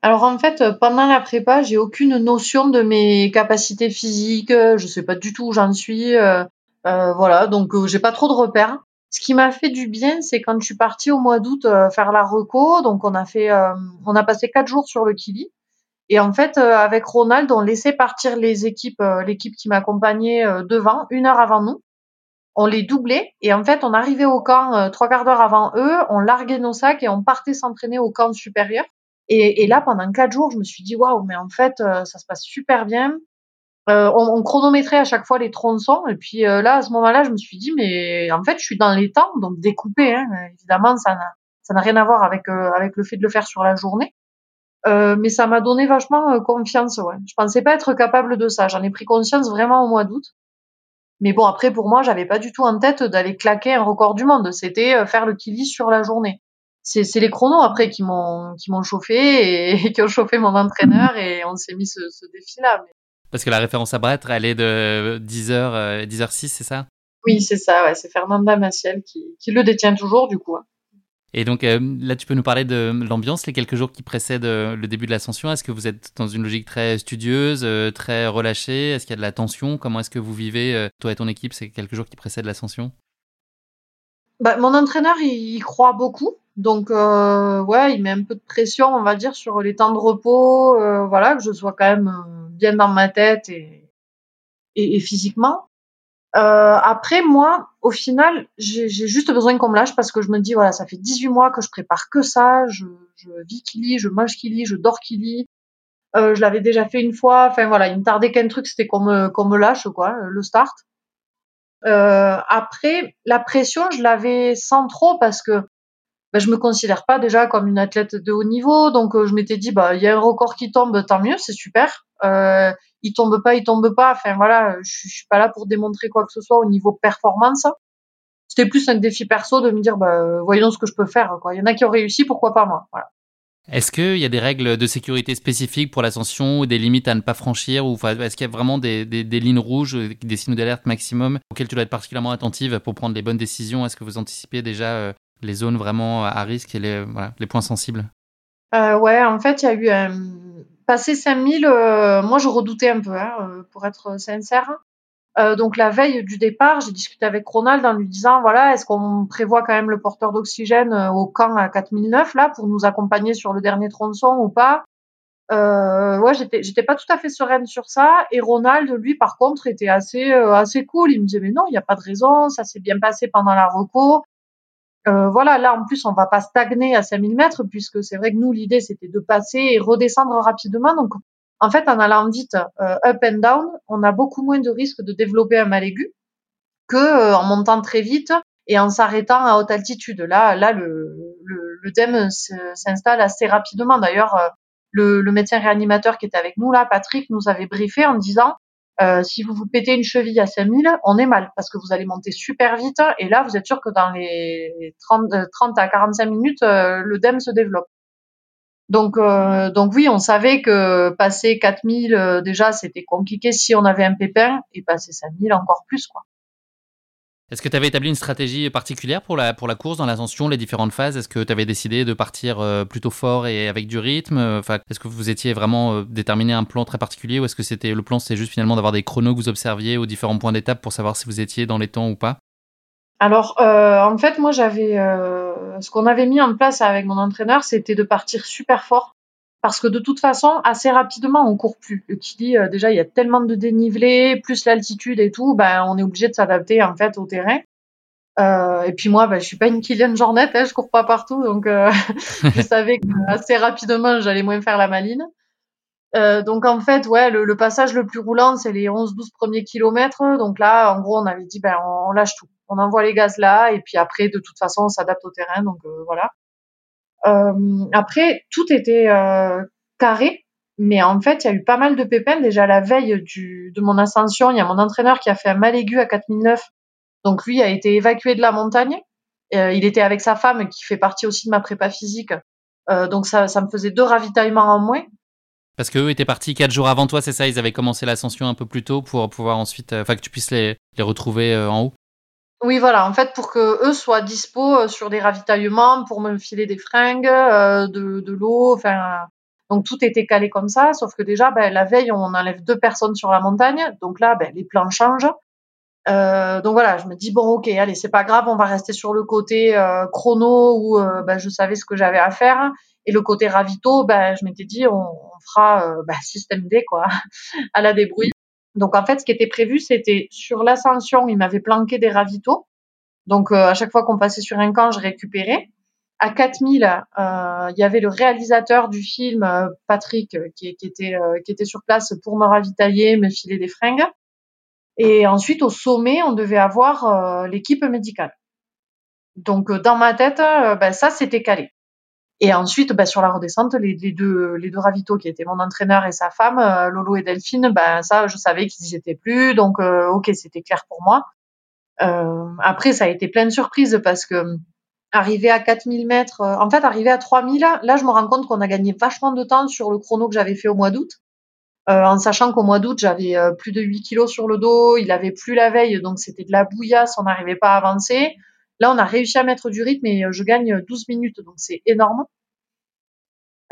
Alors en fait, euh, pendant la prépa, j'ai aucune notion de mes capacités physiques. Je sais pas du tout où j'en suis. Euh, voilà, donc j'ai pas trop de repères. Ce qui m'a fait du bien, c'est quand je suis partie au mois d'août faire la reco. Donc on a fait, on a passé quatre jours sur le Kili. Et en fait, euh, avec Ronald, on laissait partir les équipes, euh, l'équipe qui m'accompagnait euh, devant, une heure avant nous. On les doublait et en fait, on arrivait au camp trois quarts d'heure avant eux, on larguait nos sacs et on partait s'entraîner au camp supérieur. Et, et, là, pendant quatre jours, je me suis dit waouh, mais en fait, ça se passe super bien. Euh, on, on, chronométrait à chaque fois les tronçons et puis là, à ce moment-là, je me suis dit mais en fait, je suis dans les temps, donc découpé. Hein, évidemment, ça n'a ça n'a rien à voir avec avec le fait de le faire sur la journée. Euh, mais ça m'a donné vachement euh, confiance. Ouais. Je pensais pas être capable de ça. J'en ai pris conscience vraiment au mois d'août. Mais bon, après, pour moi, j'avais pas du tout en tête d'aller claquer un record du monde. C'était euh, faire le kili sur la journée. C'est, c'est les chronos après qui m'ont, qui m'ont chauffé et, qui ont chauffé mon entraîneur et on s'est mis ce, ce défi-là. Mais... Parce que la référence à Brett, elle est de 10h, 10h06, c'est ça? Oui, c'est ça, ouais. C'est Fernanda Maciel qui, qui le détient toujours, du coup. Hein. Et donc euh, là, tu peux nous parler de l'ambiance les quelques jours qui précèdent euh, le début de l'ascension. Est-ce que vous êtes dans une logique très studieuse, euh, très relâchée? Est-ce qu'il y a de la tension? Comment est-ce que vous vivez, toi et ton équipe, ces quelques jours qui précèdent l'ascension? Bah, Mon entraîneur, il, croit beaucoup. Donc, ouais, il met un peu de pression, on va dire, sur les temps de repos. voilà, que je sois quand même bien dans ma tête et, et, et physiquement. Euh, après, moi, au final, j'ai juste besoin qu'on me lâche parce que je me dis, voilà, ça fait 18 mois que je prépare que ça, je, je vis Kili, je mange Kili, je dors Kili. Euh, je l'avais déjà fait une fois. Enfin voilà, il me tardait qu'un truc, c'était qu'on me, qu'on me lâche, quoi, le start. Euh, après, la pression, je l'avais sans trop parce que ben, je me considère pas déjà comme une athlète de haut niveau, donc euh, je m'étais dit, bah il y a un record qui tombe, tant mieux, c'est super. Euh, il tombe pas, il tombe pas. Enfin voilà, je, je suis pas là pour démontrer quoi que ce soit au niveau performance. C'était plus un défi perso de me dire, bah, voyons ce que je peux faire. Il y en a qui ont réussi, pourquoi pas moi. Est-ce qu'il y a des règles de sécurité spécifiques pour l'ascension ou des limites à ne pas franchir ou est-ce qu'il y a vraiment des, des, lignes rouges, des signaux d'alerte maximum auxquels tu dois être particulièrement attentive pour prendre les bonnes décisions? Est-ce que vous anticipez déjà euh, les zones vraiment à risque et les, points sensibles euh, Ouais, en fait, il y a eu un, Passé 5000, euh, moi je redoutais un peu, hein, euh, pour être sincère. Euh, donc la veille du départ, j'ai discuté avec Ronald en lui disant voilà, est-ce qu'on prévoit quand même le porteur d'oxygène au camp à 4009 là pour nous accompagner sur le dernier tronçon ou pas? Euh, Ouais, j'étais j'étais pas tout à fait sereine sur ça. Et Ronald, lui, par contre, était assez assez cool. Il me disait mais non, il n'y a pas de raison, ça s'est bien passé pendant la reco. Euh, voilà, là en plus on va pas stagner à 5000 mètres puisque c'est vrai que nous l'idée c'était de passer et redescendre rapidement. Donc en fait en allant vite euh, up and down, on a beaucoup moins de risques de développer un mal aigu que euh, en montant très vite et en s'arrêtant à haute altitude. Là, là le, le, le DEM s'installe assez rapidement. D'ailleurs, le, le, médecin réanimateur qui était avec nous là, Patrick, nous avait briefé en disant euh, si vous vous pétez une cheville à 5000, on est mal parce que vous allez monter super vite et là, vous êtes sûr que dans les 30, 30 à 45 minutes, euh, le DEM se développe. Donc, euh, donc oui, on savait que passer 4000, euh, déjà, c'était compliqué si on avait un pépin et passer 5000 encore plus, quoi. Est-ce que tu avais établi une stratégie particulière pour la, pour la course dans l'ascension, les différentes phases? Est-ce que tu avais décidé de partir euh, plutôt fort et avec du rythme? Enfin, Est-ce que vous étiez vraiment euh, déterminé un plan très particulier ou est-ce que c'était le plan c'était juste finalement d'avoir des chronos que vous observiez aux différents points d'étape pour savoir si vous étiez dans les temps ou pas? Alors euh, en fait moi j'avais euh, ce qu'on avait mis en place avec mon entraîneur c'était de partir super fort parce que de toute façon, assez rapidement, on court plus. Le Kili, euh, déjà, il y a tellement de dénivelé, plus l'altitude et tout, ben, on est obligé de s'adapter en fait au terrain. Euh, et puis moi, ben, je suis pas une Kylian Jornet, hein, je cours pas partout, donc euh, *laughs* je savais que assez rapidement, j'allais moins faire la maline. Donc en fait, ouais, le, passage le plus roulant, c'est les 11-12 premiers kilomètres. Donc là, en gros, on avait dit, ben, on, lâche tout. On envoie les gaz là, et puis après, de toute façon, on s'adapte au terrain. Donc voilà. Euh, après, tout était euh, carré, mais en fait, il y a eu pas mal de pépins. Déjà la veille de mon ascension, il y a mon entraîneur qui a fait un mal aigu à 4009. Donc lui a été évacué de la montagne. Euh, il était avec sa femme qui fait partie aussi de ma prépa physique. Donc ça, me faisait deux ravitaillements en moins. Parce qu'eux étaient partis quatre jours avant toi, c'est ça? Ils avaient commencé l'ascension un peu plus tôt pour pouvoir ensuite, enfin que tu puisses les retrouver en haut? Oui, voilà, en fait, pour que eux soient dispo sur des ravitaillements, pour me filer des fringues, euh, de, l'eau, enfin, donc tout était calé comme ça, sauf que déjà, ben, la veille, on enlève deux personnes sur la montagne, donc là, ben, les plans changent. Euh, donc voilà, je me dis bon, ok, allez, c'est pas grave, on va rester sur le côté euh, chrono où euh, ben, je savais ce que j'avais à faire, et le côté ravito, ben, je m'étais dit on, on fera ben, système D quoi, *laughs* à la débrouille. Donc en fait, ce qui était prévu, c'était sur l'ascension, il m'avait planqué des ravitaux. Donc euh, à chaque fois qu'on passait sur un camp, je récupérais. À 4000, euh, il y avait le réalisateur du film, euh, Patrick, était qui était sur place pour me ravitailler, me filer des fringues. Et ensuite, au sommet, on devait avoir l'équipe médicale. Donc dans ma tête, ben, ça c'était calé. Et ensuite, bah, sur la redescente, les, deux, les deux ravitaux qui étaient mon entraîneur et sa femme, euh, Lolo et Delphine, ben ça, je savais qu'ils y étaient plus, donc euh, ok, c'était clair pour moi. Euh, après, ça a été plein de surprises parce que arrivé à 4000 mètres, en fait, arrivé à 3000, là, je me rends compte qu'on a gagné vachement de temps sur le chrono que j'avais fait au mois d'août. en sachant qu'au mois d'août, j'avais plus de 8 kilos sur le dos, il avait plus la veille, donc c'était de la bouillasse, on n'arrivait pas à avancer. Là, on a réussi à mettre du rythme et je gagne 12 minutes, donc c'est énorme.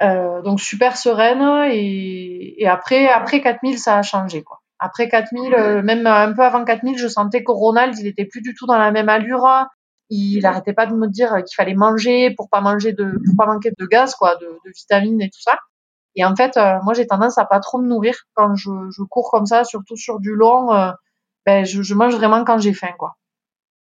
Euh, donc super sereine et, et, après après 4000 ça a changé quoi. Après 4000 euh, même un peu avant 4000 je sentais que Ronald il était plus du tout dans la même allure. Il arrêtait pas de me dire qu'il fallait manger pour pas manger de pour pas manquer de gaz quoi, de, de vitamines et tout ça. Et en fait euh, moi j'ai tendance à pas trop me nourrir quand je, je cours comme ça, surtout sur du long. Euh, ben je, je mange vraiment quand j'ai faim quoi.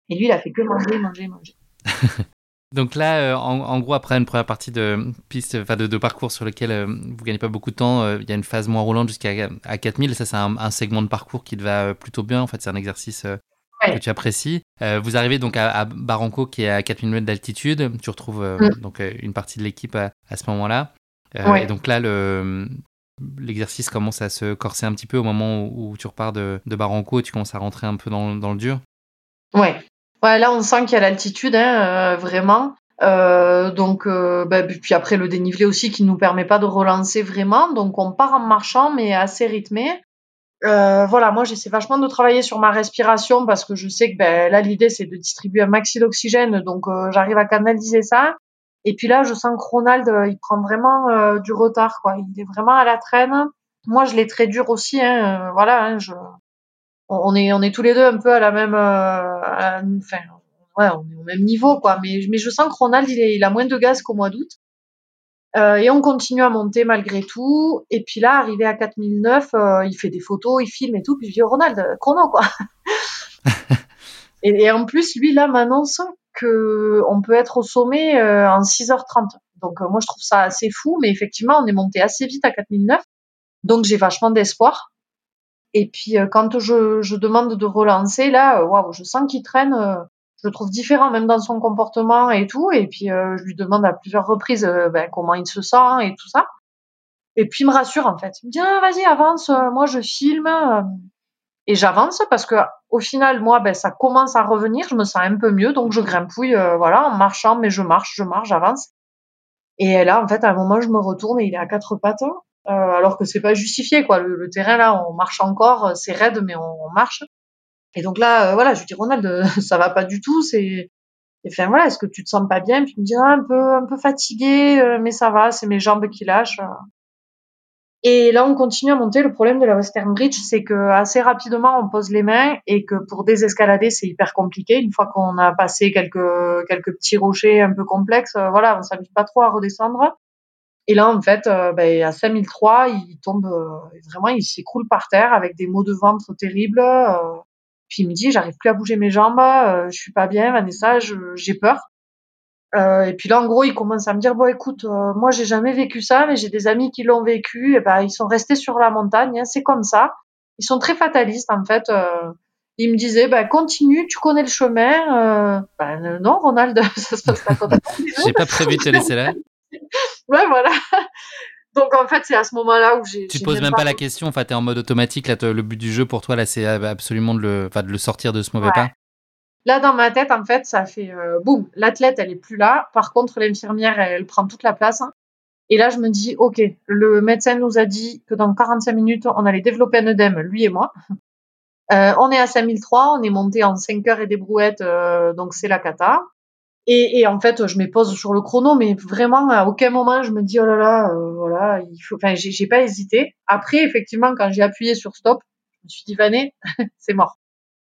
Et lui, il a fait que manger, manger, manger. *laughs* Donc là, euh, en, en, gros, après une première partie de piste, enfin de, de, parcours sur lequel euh, vous gagnez pas beaucoup de temps, euh, il y a une phase moins roulante jusqu'à à 4000. Ça, c'est un, un, segment de parcours qui te va plutôt bien. En fait, c'est un exercice ouais. que tu apprécies. vous arrivez donc à, à, Barranco, qui est à 4000 mètres d'altitude. Tu retrouves mm. donc une partie de l'équipe à, à, ce moment-là. Ouais. Et donc là, le l'exercice commence à se corser un petit peu au moment où, où tu repars de, de Barranco et tu commences à rentrer un peu dans, dans le dur. Ouais, Ouais, là, on sent qu'il y a l'altitude, hein, euh, vraiment. Euh, donc, euh, bah, puis après le dénivelé aussi qui nous permet pas de relancer vraiment. Donc, on part en marchant, mais assez rythmé. Euh, voilà, moi j'essaie vachement de travailler sur ma respiration parce que je sais que ben, là l'idée c'est de distribuer un maxi d'oxygène, donc euh, j'arrive à canaliser ça. Et puis là, je sens que Ronald, euh, il prend vraiment du retard, quoi. Il est vraiment à la traîne. Moi, je l'ai très dur aussi, hein, voilà. Hein, je, on est on est tous les deux un peu à la même euh, enfin ouais on est au même niveau quoi. Mais mais je sens que Ronald il, est, il a moins de gaz qu'au mois d'août. Euh, et on continue à monter malgré tout. Et puis là arrivé à 4009 euh, il fait des photos il filme et tout. Puis je dis oh, Ronald chrono quoi. *laughs* Et, et, en plus lui là m'annonce que on peut être au sommet euh, en 6h30 donc euh, moi je trouve ça assez fou. Mais effectivement on est monté assez vite à 4009 donc j'ai vachement d'espoir et puis euh, quand je, je, demande de relancer, là, euh, waouh, je sens qu'il traîne. Euh, je le trouve différent même dans son comportement et tout. Et puis je lui demande à plusieurs reprises ben, comment il se sent et tout ça. Et puis il me rassure en fait. Il me dit ah, vas-y avance, moi je filme et j'avance parce que au final moi ben ça commence à revenir, je me sens un peu mieux donc je grimpouille voilà en marchant mais je marche, je marche, j'avance. Et là en fait à un moment je me retourne et il est à quatre pattes euh, alors que c'est pas justifié quoi. Le, terrain là, on marche encore, c'est raide mais on, marche. Et donc là, euh, voilà, je lui dis Ronald, *laughs* ça va pas du tout. C'est, enfin voilà, est-ce que tu te sens pas bien? Puis il me dit ah, un peu, un peu fatigué, euh, mais ça va, c'est mes jambes qui lâchent. Et là, on continue à monter. Le problème de la Western Bridge, c'est que assez rapidement, on pose les mains et que pour désescalader, c'est hyper compliqué. Une fois qu'on a passé quelques quelques petits rochers un peu complexes, voilà, on s'amuse pas trop à redescendre. Et là, en fait, euh, ben, à 5003, il tombe euh, vraiment, il s'écroule par terre avec des maux de ventre terribles. Euh, puis il me dit, j'arrive plus à bouger mes jambes, je suis pas bien, Vanessa, j'ai peur. et puis là, en gros, il commence à me dire, bon, écoute, moi, j'ai jamais vécu ça, mais j'ai des amis qui l'ont vécu. Et ben, ils sont restés sur la montagne, hein, c'est comme ça. Ils sont très fatalistes, en fait. il me disait, ben, continue, tu connais le chemin. ben, non, Ronald, *laughs* ça se passe pas comme ça. *laughs* j'ai pas prévu de te laisser là. *laughs* ouais, voilà. *laughs* Donc en fait, c'est à ce moment-là où j'ai. Tu te poses même pas la question, enfin, tu es en mode automatique. Là, le but du jeu pour toi, là, c'est absolument de le, de le sortir de ce mauvais pas. Là, dans ma tête, en fait, ça fait euh, boum, l'athlète, elle est plus là. Par contre, l'infirmière, elle, prend toute la place. Et là, je me dis, OK, le médecin nous a dit que dans 45 minutes, on allait développer un œdème, lui et moi. Euh, on est à 5003, on est monté en 5 heures et des brouettes, euh, donc c'est la cata. Et, et, en fait, je me pose sur le chrono, mais vraiment, à aucun moment, je me dis, oh là là, euh, voilà, il faut, enfin, j'ai pas hésité. Après, effectivement, quand j'ai appuyé sur stop, je me suis dit, Vané, *laughs* c'est mort.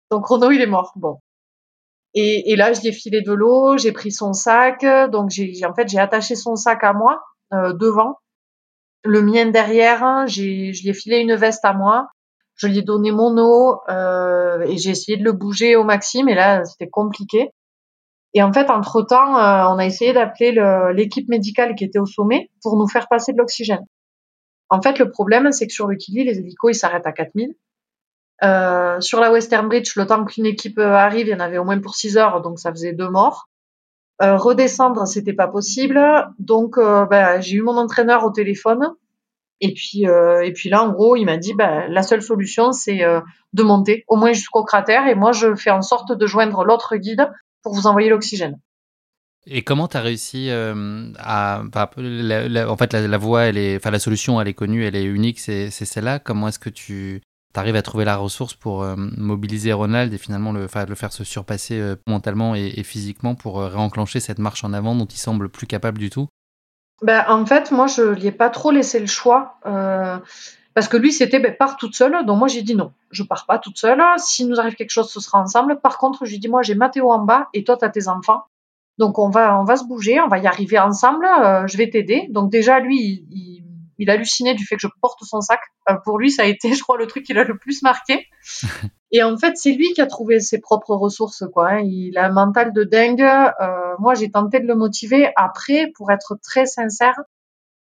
Ton chrono, il est mort. Bon. Et, et là, je lui ai filé de l'eau, j'ai pris son sac, donc j'ai, en fait, j'ai attaché son sac à moi, euh, devant, le mien derrière, j'ai, je lui ai filé une veste à moi, je lui ai donné mon eau, euh, et j'ai essayé de le bouger au maximum, mais là, c'était compliqué. Et en fait, entre-temps, euh, on a essayé d'appeler l'équipe médicale qui était au sommet pour nous faire passer de l'oxygène. En fait, le problème, c'est que sur le Kili, les hélicos, ils s'arrêtent à 4000. Euh, sur la Western Bridge, le temps qu'une équipe euh, arrive, il y en avait au moins pour 6 heures, donc ça faisait deux morts. Redescendre, c'était pas possible. Donc, ben, j'ai eu mon entraîneur au téléphone. Et puis, et puis là, en gros, il m'a dit, ben, la seule solution, c'est de monter, au moins jusqu'au cratère. Et moi, je fais en sorte de joindre l'autre guide pour vous envoyer l'oxygène. Et comment tu as réussi euh, à. en fait, la, voie, elle est, enfin, la solution, elle est connue, elle est unique, c'est celle-là. Comment est-ce que tu arrives à trouver la ressource pour euh, mobiliser Ronald et finalement le, le faire se surpasser euh, mentalement et, physiquement pour réenclencher cette marche en avant dont il semble plus capable du tout? Ben, En fait, moi, je lui ai pas trop laissé le choix. Parce que lui, c'était ben, part toute seule. Donc moi, j'ai dit non, je pars pas toute seule. Si nous arrive quelque chose, ce sera ensemble. Par contre, je lui dis moi, j'ai Mathéo en bas et toi, tu as tes enfants. Donc on va, on va se bouger, on va y arriver ensemble. Euh, je vais t'aider. Donc déjà, lui, il, il, hallucinait du fait que je porte son sac. Euh, pour lui, ça a été, *laughs* je crois, le truc qui l'a le plus marqué. *laughs* et en fait, c'est lui qui a trouvé ses propres ressources. Quoi, hein. Il a un mental de dingue. Euh, moi, j'ai tenté de le motiver. Après, pour être très sincère,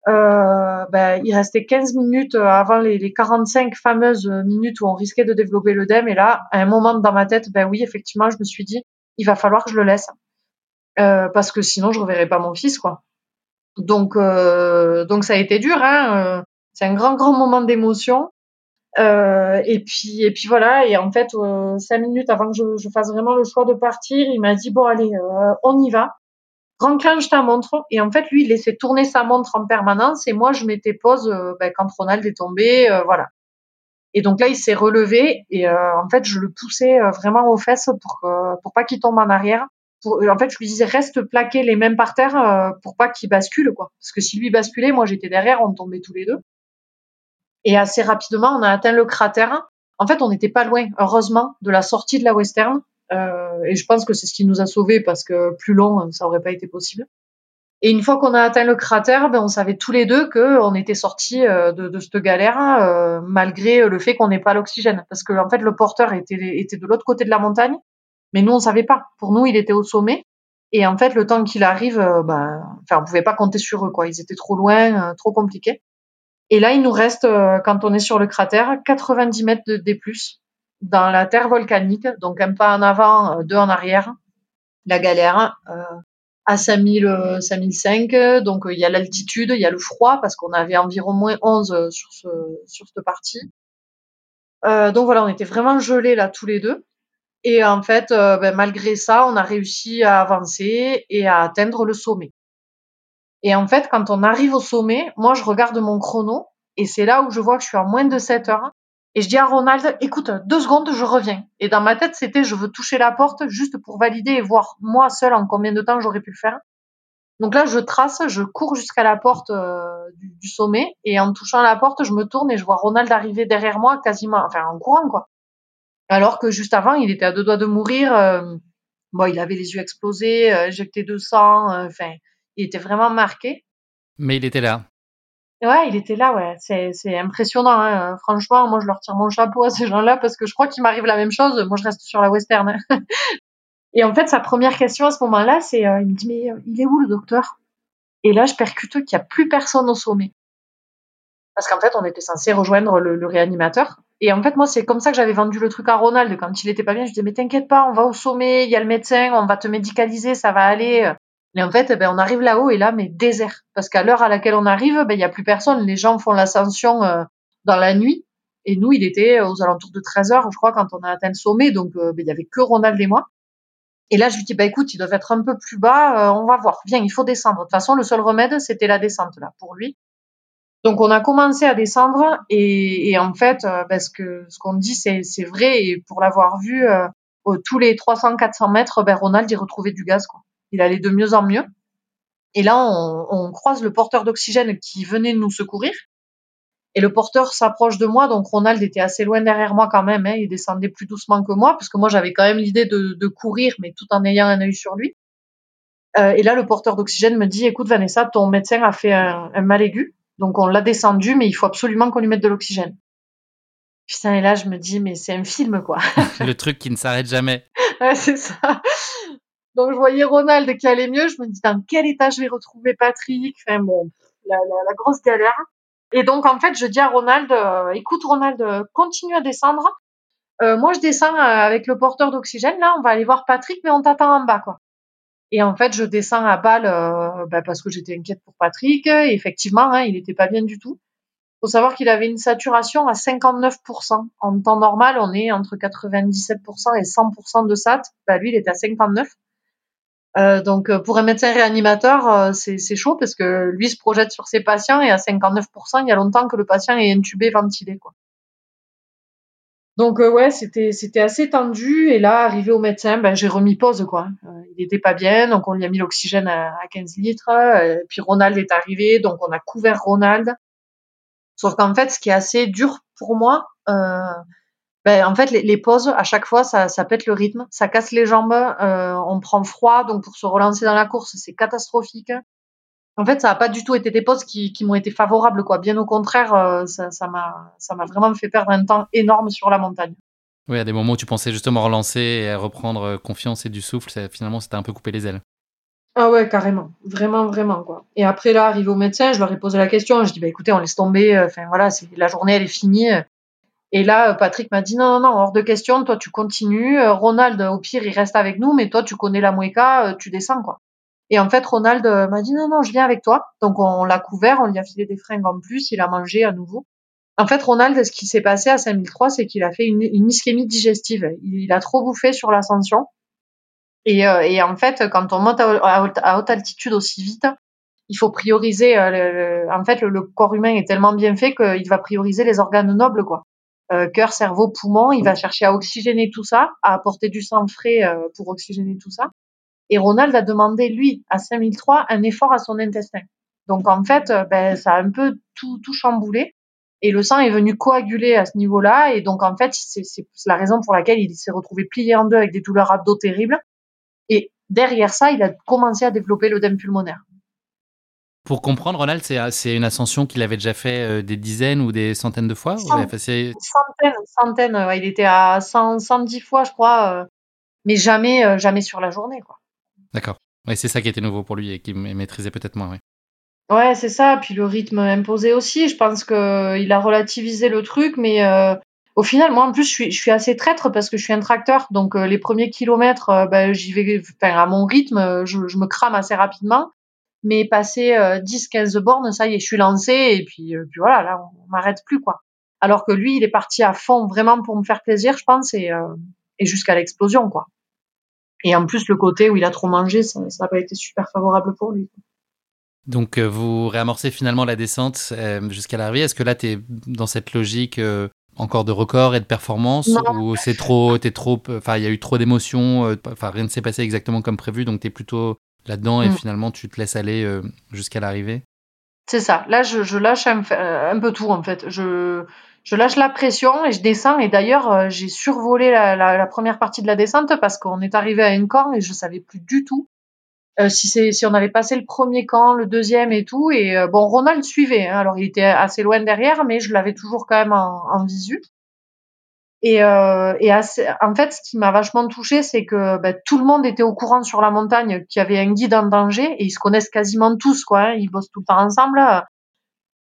euh, ben, il restait 15 minutes euh, avant les, les, 45 fameuses minutes où on risquait de développer l'œdème. Et là, à un moment dans ma tête, ben oui, effectivement, je me suis dit, il va falloir que je le laisse. Euh, parce que sinon, je reverrai pas mon fils, quoi. Donc, euh, donc ça a été dur. Hein, euh, c'est un grand, grand moment d'émotion. Euh, et puis, et puis voilà. Et en fait, cinq minutes avant que je, je, fasse vraiment le choix de partir, il m'a dit bon, allez, on y va renclenche ta montre. Et en fait, lui, il laissait tourner sa montre en permanence et moi, je m'étais pause euh, ben, quand Ronald est tombé, euh, voilà. Et donc là, il s'est relevé et euh, en fait, je le poussais vraiment aux fesses pour pour pas qu'il tombe en arrière. En fait, je lui disais reste plaqué les mains par terre pour pas qu'il bascule quoi. Parce que si lui basculait, moi j'étais derrière, on tombait tous les deux. Et assez rapidement, on a atteint le cratère. En fait, on n'était pas loin, heureusement, de la sortie de la western. Euh, et je pense que c'est ce qui nous a sauvés parce que plus long, ça aurait pas été possible. Et une fois qu'on a atteint le cratère, ben on savait tous les deux qu'on était sortis euh, de, de, cette galère euh, malgré le fait qu'on n'ait pas l'oxygène, parce que en fait le porteur était, était de l'autre côté de la montagne, mais nous on savait pas. Pour nous, il était au sommet, et en fait le temps qu'il arrive, ben, enfin on pouvait pas compter sur eux quoi. Ils étaient trop loin, trop compliqués. Et là, il nous reste, quand on est sur le cratère, 90 mètres de D+, dans la terre volcanique, donc un pas en avant, euh, deux en arrière, la galère. Euh, à 5000, 5005. Donc, il y a l'altitude, il y a le froid, parce qu'on avait environ moins 11 sur, ce, sur cette partie. donc voilà, on était vraiment gelés là tous les deux. Et en fait, ben, malgré ça, on a réussi à avancer et à atteindre le sommet. Et en fait, quand on arrive au sommet, moi, je regarde mon chrono et c'est là où je vois que je suis en moins de 7 heures. Et je dis à Ronald, écoute, deux secondes, je reviens. Et dans ma tête, c'était, je veux toucher la porte juste pour valider et voir moi seul en combien de temps j'aurais pu le faire. Donc là, je trace, je cours jusqu'à la porte euh, du, sommet et en touchant la porte, je me tourne et je vois Ronald arriver derrière moi quasiment, enfin en courant quoi. Alors que juste avant, il était à deux doigts de mourir. Euh, bon, il avait les yeux explosés, euh, injecté de sang, enfin, il était vraiment marqué. Mais il était là. Ouais, il était là, ouais. C'est, impressionnant. Hein. Franchement, moi, je leur tire mon chapeau à ces gens-là parce que je crois qu'il m'arrive la même chose. Moi, je reste sur la western. *laughs* et en fait, sa première question à ce moment-là, c'est, euh, il me dit, mais euh, il est où le docteur? Et là, je percute qu'il n'y a plus personne au sommet. Parce qu'en fait, on était censé rejoindre le, le, réanimateur. Et en fait, moi, c'est comme ça que j'avais vendu le truc à Ronald. Quand il était pas bien, je disais, mais t'inquiète pas, on va au sommet, il y a le médecin, on va te médicaliser, ça va aller. Et en fait, ben, on arrive là-haut et là, mais désert. Parce qu'à l'heure à laquelle on arrive, ben, il n'y a plus personne. Les gens font l'ascension euh, dans la nuit. Et nous, il était aux alentours de 13 heures, je crois, quand on a atteint le sommet. Donc, euh, ben, il y avait que Ronald et moi. Et là, je lui dis, bah, écoute, il doit être un peu plus bas. Euh, on va voir. Viens, il faut descendre. De toute façon, le seul remède, c'était la descente, là, pour lui. Donc, on a commencé à descendre. Et, en fait, ben, ce que ce qu'on dit, c'est, c'est vrai. Et pour l'avoir vu, tous les 300-400 mètres, ben, Ronald, il retrouvait du gaz, quoi il allait de mieux en mieux. Et là, on, croise le porteur d'oxygène qui venait nous secourir. Et le porteur s'approche de moi, donc Ronald était assez loin derrière moi quand même. Hein. il descendait plus doucement que moi, parce que moi j'avais quand même l'idée de, courir, mais tout en ayant un œil sur lui. Euh, et là, le porteur d'oxygène me dit "Écoute, Vanessa, ton médecin a fait un, mal aigu, donc on l'a descendu, mais il faut absolument qu'on lui mette de l'oxygène." Putain, et là, je me dis "Mais c'est un film, quoi." *laughs* le truc qui ne s'arrête jamais. ouais, c'est ça. Donc je voyais Ronald qui allait mieux. Je me dis dans quel état je vais retrouver Patrick? Enfin bon, la, grosse galère. Et donc en fait, je dis à Ronald, euh, écoute Ronald, continue à descendre. Euh, moi je descends euh, avec le porteur d'oxygène. Là, on va aller voir Patrick, mais on t'attend en bas quoi. Et en fait, je descends à balle bah, parce que j'étais inquiète pour Patrick. Effectivement, hein, il n'était pas bien du tout. Faut savoir qu'il avait une saturation à 59%. En temps normal, on est entre 97% et 100% de SAT. Bah, lui, il était à 59%. Euh, donc euh, pour un médecin réanimateur, euh, c'est chaud parce que lui se projette sur ses patients et à 59%, il y a longtemps que le patient est intubé, ventilé. Quoi. Donc ouais, c'était assez tendu et là arrivé au médecin, ben j'ai remis pause quoi. il était pas bien, donc on lui a mis l'oxygène à, 15 litres. puis Ronald est arrivé, donc on a couvert Ronald. Sauf qu'en fait, ce qui est assez dur pour moi, ben, en fait, les, pauses, à chaque fois, ça, ça, pète le rythme, ça casse les jambes, euh, on prend froid, donc pour se relancer dans la course, c'est catastrophique. En fait, ça n'a pas du tout été des pauses qui, qui m'ont été favorables, quoi. Bien au contraire, euh, ça m'a ça m'a vraiment fait perdre un temps énorme sur la montagne. Oui, à des moments où tu pensais justement relancer et reprendre euh, confiance et du souffle, ça, finalement, c'était un peu coupé les ailes. Ah ouais, carrément. Vraiment, vraiment, quoi. Et après, là, arrivé au médecin, je leur ai posé la question. Je dis, bah, écoutez, on laisse tomber. Enfin, voilà, la journée, elle est finie. Et là, Patrick m'a dit non, non, non, hors de question, toi tu continues. Euh, Ronald, au pire, il reste avec nous, mais toi tu connais la Mueca, euh, tu descends quoi. Et en fait, Ronald euh, m'a dit non, non, je viens avec toi. Donc on, l'a couvert, on lui a filé des fringues en plus, il a mangé à nouveau. En fait, Ronald, ce qui s'est passé à 5003, c'est qu'il a fait une, ischémie digestive. Il, a trop bouffé sur l'ascension. Et, et, en fait, quand on monte à, haute, altitude aussi vite, il faut prioriser. en fait, le, le, corps humain est tellement bien fait qu'il va prioriser les organes nobles, quoi. Euh, cœur, cerveau, poumon. Il va chercher à oxygéner tout ça, à apporter du sang frais euh, pour oxygéner tout ça. Et Ronald a demandé, lui, à 5003, un effort à son intestin. Donc en fait, euh, ben, ça a un peu tout, tout chamboulé. Et le sang est venu coaguler à ce niveau-là. Et donc en fait, c'est la raison pour laquelle il s'est retrouvé plié en deux avec des douleurs abdos terribles. Et derrière ça, il a commencé à développer l'œdème pulmonaire. Pour comprendre, Ronald, c'est une ascension qu'il avait déjà fait euh, des dizaines ou des centaines de fois Centaines, centaines. il était à 110 fois, je crois, euh, mais jamais, euh, jamais sur la journée. D'accord. Ouais, c'est ça qui était nouveau pour lui et qui maîtrisait peut-être moins. Ouais, ouais c'est ça. Puis le rythme imposé aussi. Je pense qu'il a relativisé le truc, mais au final, moi en plus, je suis, je suis assez traître parce que je suis un tracteur, donc euh, les premiers kilomètres, euh, ben, j'y vais à mon rythme, je, je, me crame assez rapidement. Mais passer 10-15 bornes, ça y est, je suis lancée et puis, puis voilà, là, on, m'arrête plus quoi. Alors que lui, il est parti à fond, vraiment pour me faire plaisir, je pense, et, et jusqu'à l'explosion quoi. Et en plus, le côté où il a trop mangé, ça n'a pas été super favorable pour lui. Donc, vous réamorcez finalement la descente jusqu'à l'arrivée. Est-ce que là, tu es dans cette logique encore de records et de performance ou c'est trop t'es trop enfin il y a eu trop d'émotions euh, enfin rien ne s'est passé exactement comme prévu donc tu es plutôt là-dedans et mm. finalement tu te laisses aller euh, jusqu'à l'arrivée c'est ça là je, je lâche un, un, peu tout en fait je je lâche la pression et je descends et d'ailleurs euh, j'ai survolé la, la, la, première partie de la descente parce qu'on est arrivé à un camp et je savais plus du tout euh, si, si on avait passé le premier camp, le deuxième et tout. Et euh, bon, Ronald suivait. Hein, alors, il était assez loin derrière, mais je l'avais toujours quand même en, en visu. Et, euh, et assez, en fait, ce qui m'a vachement touché, c'est que ben, tout le monde était au courant sur la montagne qu'il y avait un guide en danger, et ils se connaissent quasiment tous, quoi. Hein, ils bossent tout le temps ensemble.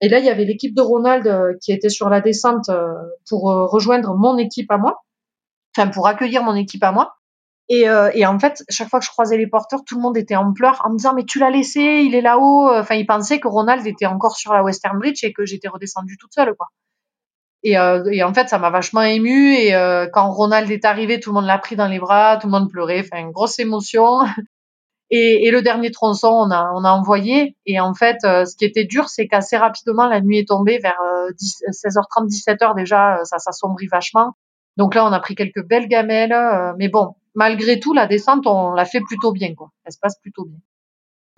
Et là, il y avait l'équipe de Ronald euh, qui était sur la descente pour rejoindre mon équipe à moi, enfin pour accueillir mon équipe à moi. Et, euh, et, en fait, chaque fois que je croisais les porteurs, tout le monde était en pleurs en me disant mais tu l'as laissé, il est là-haut. Enfin, ils pensaient que Ronald était encore sur la Western Bridge et que j'étais redescendue toute seule, quoi. Et, euh, et en fait, ça m'a vachement émue. Et euh, quand Ronald est arrivé, tout le monde l'a pris dans les bras, tout le monde pleurait. Enfin, une grosse émotion. *laughs* Et, et, le dernier tronçon, on a, on a envoyé. Et en fait, euh, ce qui était dur, c'est qu'assez rapidement, la nuit est tombée vers 16h30, 17h déjà, ça s'assombrit vachement. Donc là, on a pris quelques belles gamelles. mais bon, malgré tout, la descente, on l'a fait plutôt bien, quoi. Elle se passe plutôt bien.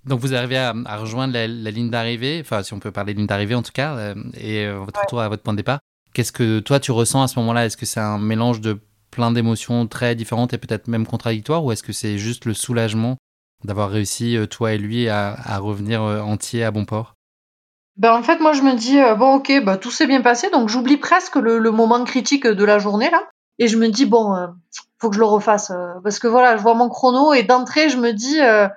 Donc vous arrivez à, rejoindre la, ligne d'arrivée, enfin si on peut parler de ligne d'arrivée en tout cas, et votre retour à votre point de départ. Qu'est-ce que toi tu ressens à ce moment-là? Est-ce que c'est un mélange de plein d'émotions très différentes et peut-être même contradictoires, ou est-ce que c'est juste le soulagement d'avoir réussi euh, toi et lui à, revenir entier à bon port? Ben en fait moi je me dis bon ok bah tout s'est bien passé donc j'oublie presque le, moment critique de la journée là et je me dis bon faut que je le refasse euh, parce que voilà, je vois mon chrono et d'entrée, je me dis euh,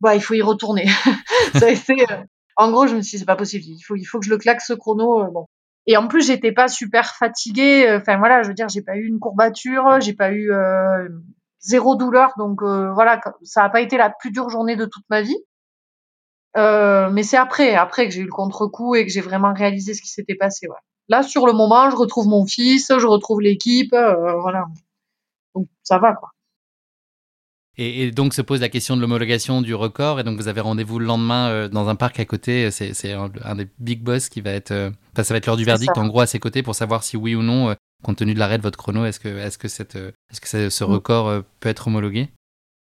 bah il faut y retourner. *laughs* ça a euh, en gros, je me suis dit c'est pas possible, il faut il faut que je le claque ce chrono bon. Et en plus, j'étais pas super fatiguée, enfin voilà, je veux dire, j'ai pas eu une courbature, j'ai pas eu zéro douleur donc voilà, ça a pas été la plus dure journée de toute ma vie. mais c'est après, après que j'ai eu le contre-coup et que j'ai vraiment réalisé ce qui s'était passé. Ouais. Là, sur le moment, je retrouve mon fils, je retrouve l'équipe, voilà. Donc ça va quoi. Et, donc se pose la question de l'homologation du record. Et donc vous avez rendez-vous le lendemain euh, dans un parc à côté. C'est un, des big boss qui va être. Euh, enfin, ça va être l'heure du verdict en gros à ses côtés pour savoir si oui ou non, euh, compte tenu de l'arrêt de votre chrono, est-ce que, est-ce que, cette, est-ce que ce mm. record peut être homologué?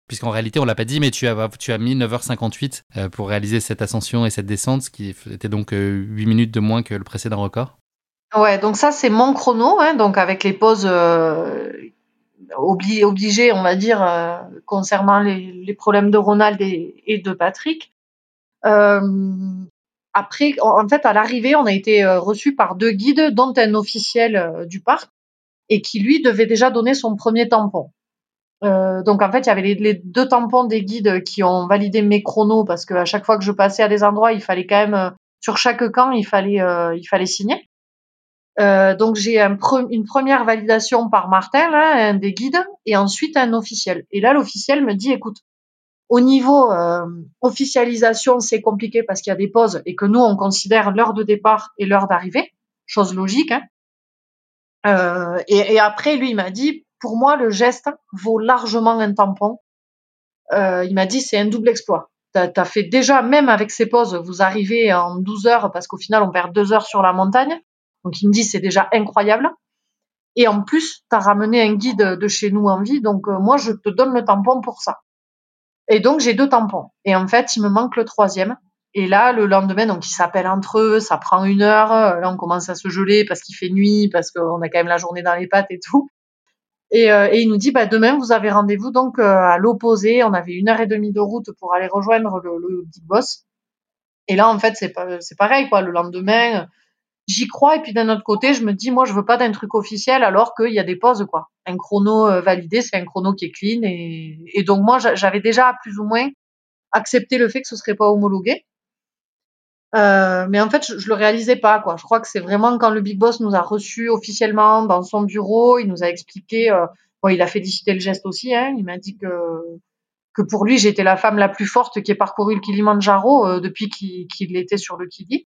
Puisqu'en réalité, on l'a pas dit, mais tu as, tu as mis 9h58 pour réaliser cette ascension et cette descente, ce qui était donc 8 minutes de moins que le précédent record. Ouais, donc ça c'est mon chrono, hein, donc avec les pauses obligé, on va dire, euh, concernant les, problèmes de Ronald et, de Patrick. Euh, après, en, fait, à l'arrivée, on a été euh, reçu par deux guides, dont un officiel du parc, et qui lui devait déjà donner son premier tampon. donc en fait, il y avait les, deux tampons des guides qui ont validé mes chronos parce qu'à chaque fois que je passais à des endroits, il fallait quand même sur chaque camp, il fallait il fallait signer. Euh, donc j'ai un une première validation par Martin, un des guides, et ensuite un officiel. Et là, l'officiel me dit, écoute, au niveau euh, officialisation, c'est compliqué parce qu'il y a des pauses et que nous, on considère l'heure de départ et l'heure d'arrivée, chose logique. Hein. Euh, et, et, après, lui, il m'a dit, pour moi, le geste vaut largement un tampon. Euh, il m'a dit, c'est un double exploit. T'as as fait déjà, même avec ces pauses, vous arrivez en 12 heures parce qu'au final, on perd deux heures sur la montagne. Donc il me dit c'est déjà incroyable. Et en plus, tu as ramené un guide de chez nous en vie, donc euh, moi je te donne le tampon pour ça. Et donc j'ai deux tampons. Et en fait, il me manque le troisième. Et là, le lendemain, donc ils s'appellent entre eux, ça prend une heure. Là, on commence à se geler parce qu'il fait nuit, parce qu'on a quand même la journée dans les pattes et tout. Et, euh, il nous dit, bah, demain, vous avez rendez-vous donc euh, à l'opposé. On avait une heure et demie de route pour aller rejoindre le, big boss. Et là, en fait, c'est c'est pareil, quoi. Le lendemain, j'y crois et puis d'un autre côté je me dis moi je veux pas d'un truc officiel alors qu'il y a des pauses quoi un chrono euh, validé c'est un chrono qui est clean et, donc moi j'avais déjà plus ou moins accepté le fait que ce serait pas homologué Euh, mais en fait, je, le réalisais pas, quoi. Je crois que c'est vraiment quand le Big Boss nous a reçus officiellement dans son bureau, il nous a expliqué. Euh, il a félicité le geste aussi. Hein, il m'a dit que que pour lui, j'étais la femme la plus forte qui ait parcouru le Kilimanjaro euh, depuis qu'il était sur le Kili.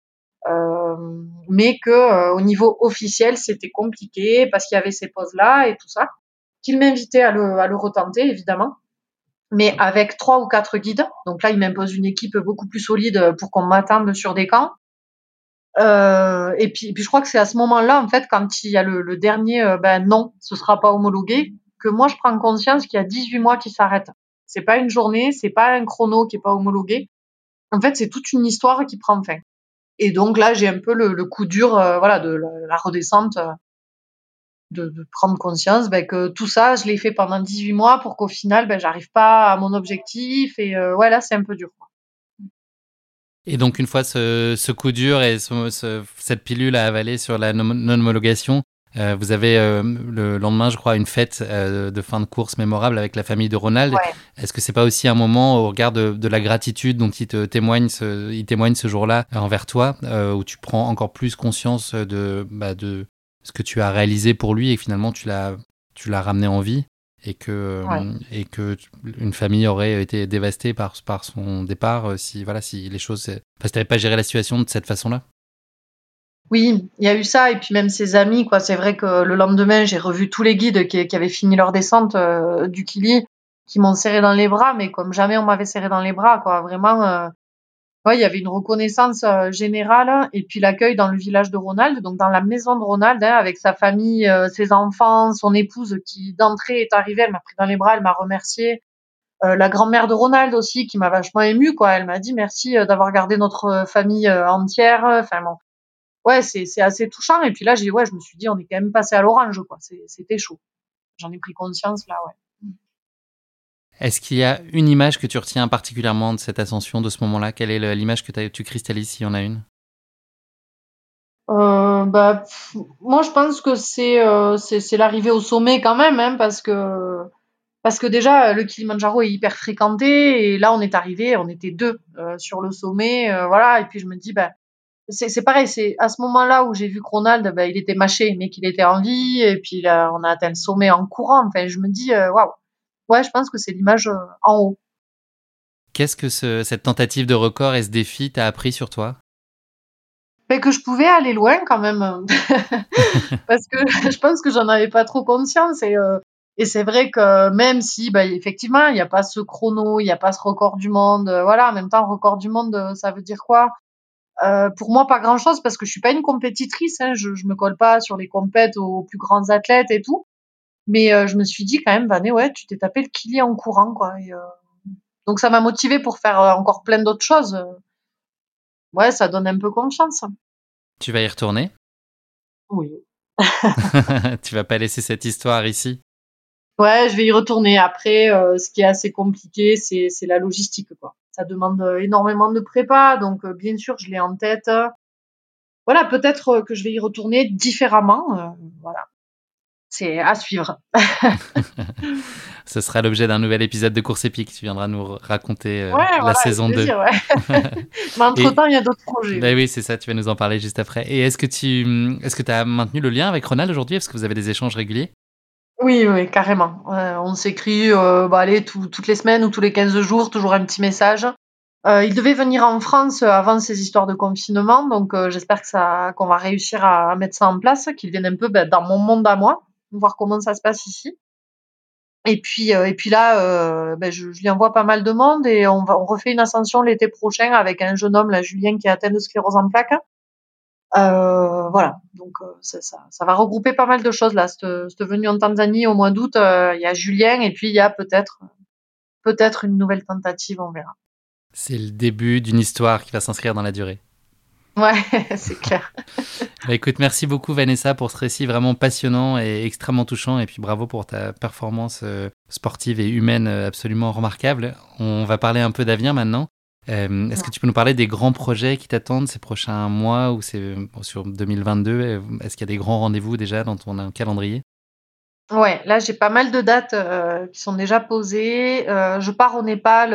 Euh, mais que euh, au niveau officiel, c'était compliqué parce qu'il y avait ces pauses-là et tout ça. Qu'il m'invitait à le, retenter, évidemment mais avec trois ou quatre guides. Donc là, il m'impose une équipe beaucoup plus solide pour qu'on m'attende sur des camps. Euh, et puis, je crois que c'est à ce moment-là, en fait, quand il y a le, dernier, ben non, ce sera pas homologué, que moi je prends conscience qu'il y a 18 mois qui s'arrêtent. C'est pas une journée, c'est pas un chrono qui est pas homologué. En fait, c'est toute une histoire qui prend fin. Et donc là, j'ai un peu le, coup dur, euh, voilà, de la, redescente euh, de, prendre conscience ben, que tout ça, je l'ai fait pendant 18 mois pour qu'au final, ben, j'arrive pas à mon objectif. Et euh, ouais, là, c'est un peu dur. Et donc, une fois ce, coup dur et ce, ce, cette pilule à avaler sur la non-homologation, euh, vous avez euh, le lendemain, je crois, une fête euh, de fin de course mémorable avec la famille de Ronald. Ouais. Est-ce que c'est pas aussi un moment au regard de, de la gratitude dont il te témoigne ce, il témoigne ce jour-là envers toi, euh, où tu prends encore plus conscience de, bah, de ce que tu as réalisé pour lui et que finalement tu l'as, tu l'as ramené en vie et que, Ouais. et que une famille aurait été dévastée par, par son départ euh, si, voilà, si les choses, enfin, si t'avais pas géré la situation de cette façon-là? Oui, il y a eu ça et puis même ses amis quoi. C'est vrai que le lendemain, j'ai revu tous les guides qui, avaient fini leur descente euh, du Kili, qui m'ont serré dans les bras, mais comme jamais on m'avait serré dans les bras quoi. Vraiment, euh, ouais, il y avait une reconnaissance euh, générale et puis l'accueil dans le village de Ronald, donc dans la maison de Ronald, hein, avec sa famille, euh, ses enfants, son épouse qui d'entrée est arrivée, elle m'a pris dans les bras, elle m'a remercié. La grand-mère de Ronald aussi qui m'a vachement émue quoi. Elle m'a dit merci d'avoir gardé notre famille entière. Enfin bon ouais, c'est assez touchant. Et puis là, j'ai ouais, je me suis dit, on est quand même passé à l'orange, quoi. C'était chaud. J'en ai pris conscience là, ouais. Est-ce qu'il y a une image que tu retiens particulièrement de cette ascension, de ce moment-là? Quelle est l'image que tu cristallises s'il y en a une? Euh, bah, pff, moi, je pense que c'est euh, c'est c'est l'arrivée au sommet quand même, hein, parce que parce que déjà le Kilimandjaro est hyper fréquenté et là on est arrivé, on était deux euh, sur le sommet, voilà. Et puis je me dis, bah c'est c'est pareil, c'est à ce moment-là où j'ai vu que Ronald, bah, il était mâché, mais qu'il était en vie. Et puis là, on a atteint le sommet en courant. Enfin, je me dis, euh, waouh. Ouais, je pense que c'est l'image euh, en haut. Qu'est-ce que ce- cette tentative de record et ce défi t'a appris sur toi? Mais que je pouvais aller loin quand même. *laughs* Parce que *laughs* je pense que j'en avais pas trop conscience. Et, euh, et c'est vrai que même si, bah, effectivement, il n'y a pas ce chrono, il n'y a pas ce record du monde. euh, voilà, en même temps, record du monde, ça veut dire quoi? Euh, Pour moi, pas grand-chose parce que je suis pas une compétitrice. Hein, je, je me colle pas sur les compètes aux plus grands athlètes et tout. Mais euh, je me suis dit quand même, Vané, ouais, tu t'es tapé le kili en courant, quoi. Et, euh, donc ça m'a motivée pour faire euh, encore plein d'autres choses. Ouais, ça donne un peu confiance. Tu vas y retourner? Oui. *laughs* Tu vas pas laisser cette histoire ici? Ouais, je vais y retourner. Après, euh, ce qui est assez compliqué, c'est c'est la logistique, quoi. Ça demande euh, énormément de prépa, donc euh, bien sûr, je l'ai en tête. Voilà, peut-être que je vais y retourner différemment. euh, voilà, c'est à suivre. *laughs* Ce sera l'objet d'un nouvel épisode de Course épique. Tu viendras nous raconter Ouais, la voilà, saison avec 2. plaisir, ouais. *laughs* Mais entre temps, il y a d'autres projets. Bah oui, c'est ça, tu vas nous en parler juste après. Et est-ce que tu est-ce que as maintenu le lien avec Ronald aujourd'hui? Est-ce que vous avez des échanges réguliers? Oui, oui, carrément. Euh, on s'écrit, euh, bah, toutes les semaines ou tous les 15 jours, toujours un petit message. Euh, il devait venir en France avant ces histoires de confinement, donc j'espère que ça, qu'on va réussir à, mettre ça en place, qu'il vienne un peu ben, dans mon monde à moi, voir comment ça se passe ici. Et puis, et puis là, ben, je, lui envoie pas mal de monde et on, on refait une ascension l'été prochain avec un jeune homme, là, Julien, qui est atteint de sclérose en plaques. Euh, voilà, donc euh, ça, ça, va regrouper pas mal de choses là. Cette, cette venue en Tanzanie au mois d'août, euh, il y a Julien et puis il y a peut-être peut-être une nouvelle tentative, on verra. C'est le début d'une histoire qui va s'inscrire dans la durée. Ouais, *laughs* c'est clair. Bah, écoute, merci beaucoup Vanessa pour ce récit vraiment passionnant et extrêmement touchant. Et puis bravo pour ta performance sportive et humaine absolument remarquable. On va parler un peu d'avenir maintenant. Euh, Est-ce que tu peux nous parler des grands projets qui t'attendent ces prochains mois ou c'est bon, sur 2022 euh, Est-ce qu'il y a des grands rendez-vous déjà dans ton calendrier? Ouais, là j'ai pas mal de dates euh, qui sont déjà posées. Euh, je pars au Népal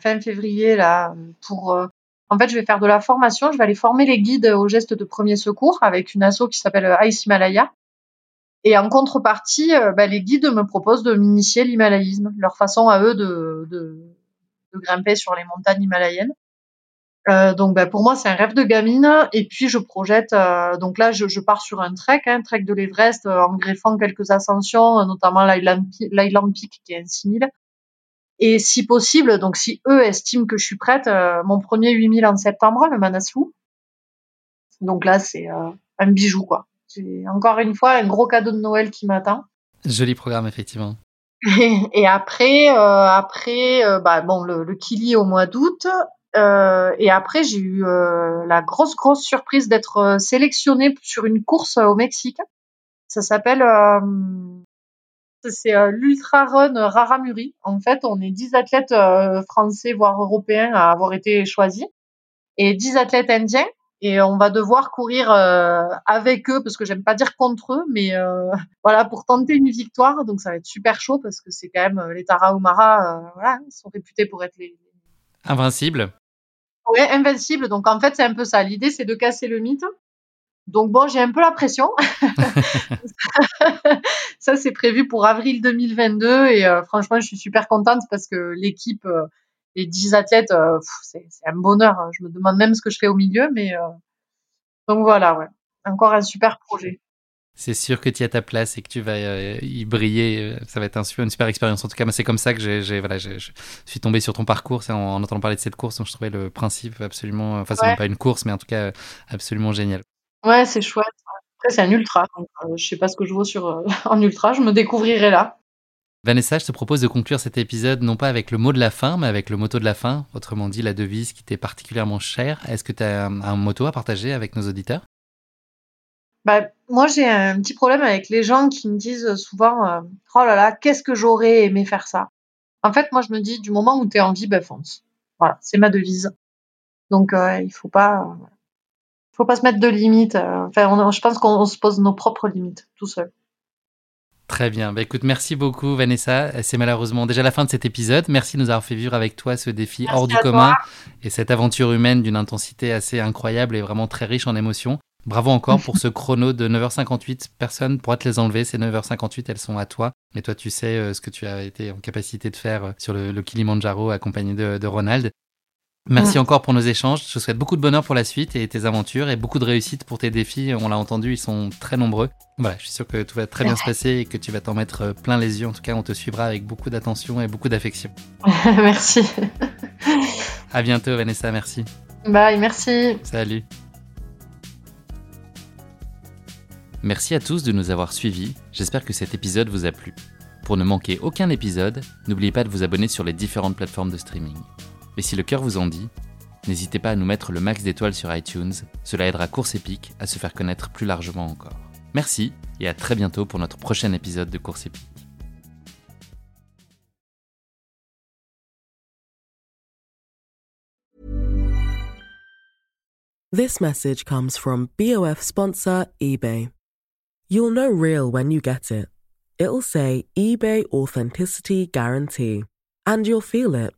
fin février là pour En fait, je vais faire de la formation, je vais aller former les guides aux gestes de premier secours avec une asso qui s'appelle Ice Himalaya. Et en contrepartie, bah, les guides me proposent de m'initier l'himalayisme, leur façon à eux de, de, grimper sur les montagnes himalayennes. Euh, donc ben, pour moi c'est un rêve de gamine. Et puis je projette euh, donc là je, pars sur un trek un trek de l'Everest euh, en greffant quelques ascensions notamment l'Highland Peak qui est un 6000 et si possible donc si eux estiment que je suis prête mon premier 8000 en septembre le Manaslu. Donc là c'est un bijou quoi. C'est encore une fois un gros cadeau de Noël qui m'attend. Joli programme effectivement *laughs* et, après après bah bon le, le Kili au mois d'août euh, et après, j'ai eu euh, la grosse, grosse surprise d'être euh, sélectionnée sur une course au Mexique. Ça s'appelle, c'est l'Ultra Run Raramuri. En fait, on est 10 athlètes français, voire européens à avoir été choisis, et 10 athlètes indiens. Et on va devoir courir avec eux, parce que j'aime pas dire contre eux, mais *laughs* voilà, pour tenter une victoire. Donc ça va être super chaud, parce que c'est quand même les Tarahumara, voilà, ils sont réputés pour être les, Invincible. Oui, invincible. Donc en fait, c'est un peu ça. L'idée, c'est de casser le mythe. Donc bon, j'ai un peu la pression. *laughs* ça, c'est prévu pour avril 2022 et euh, franchement, je suis super contente parce que l'équipe, euh, les 10 athlètes, euh, c'est un bonheur. Hein. Je me demande même ce que je fais au milieu, mais donc voilà, ouais. Encore un super projet c'est sûr que tu as ta place et que tu vas euh, y briller. Euh, ça va être un super, une super expérience. En tout cas, c'est comme ça que j'ai, voilà, je suis tombé sur ton parcours en, en, entendant parler de cette course. Donc, je trouvais le principe absolument, enfin, c'est pas une course, mais en tout cas, absolument génial. Ouais, c'est chouette. Après, c'est un ultra. Donc, euh, je sais pas ce que je vaux sur *laughs* en ultra. Je me découvrirai là. Vanessa, je te propose de conclure cet épisode non pas avec le mot de la fin, mais avec le motto de la fin, autrement dit la devise qui t'est particulièrement chère. Est-ce que tu as un, un motto à partager avec nos auditeurs? Bah, moi, j'ai un petit problème avec les gens qui me disent souvent euh, Oh là là, qu'est-ce que j'aurais aimé faire ça? En fait, moi, je me dis du moment où tu es en vie, bah, fonce. Voilà, c'est ma devise. Donc, euh, il faut pas, euh, faut pas se mettre de limites. enfin, je pense qu'on se pose nos propres limites tout seul. Très bien. Bah, écoute, merci beaucoup, Vanessa. C'est malheureusement déjà la fin de cet épisode. Merci de nous avoir fait vivre avec toi ce défi hors du commun et cette aventure humaine d'une intensité assez incroyable et vraiment très riche en émotions. Bravo encore pour ce chrono de 9h58. Personne pourra te les enlever. Ces 9h58, elles sont à toi. Et toi, tu sais euh, ce que tu as été en capacité de faire euh, sur le, Kilimanjaro accompagné de, Ronald. Merci encore pour nos échanges. Je te souhaite beaucoup de bonheur pour la suite et tes aventures et beaucoup de réussite pour tes défis. On l'a entendu, ils sont très nombreux. Voilà, je suis sûr que tout va très bien se passer et que tu vas t'en mettre euh, plein les yeux. En tout cas, on te suivra avec beaucoup d'attention et beaucoup d'affection. *laughs* merci. *laughs* À bientôt, Vanessa. Merci. Bye, merci. Salut. Merci à tous de nous avoir suivis, j'espère que cet épisode vous a plu. Pour ne manquer aucun épisode, n'oubliez pas de vous abonner sur les différentes plateformes de streaming. Et si le cœur vous en dit, n'hésitez pas à nous mettre le max d'étoiles sur iTunes, cela aidera Course Épique à se faire connaître plus largement encore. Merci et à très bientôt pour notre prochain épisode de Course Épique. This message comes from BOF sponsor eBay. You'll know real when you get it. It'll say eBay Authenticity Guarantee. And you'll feel it.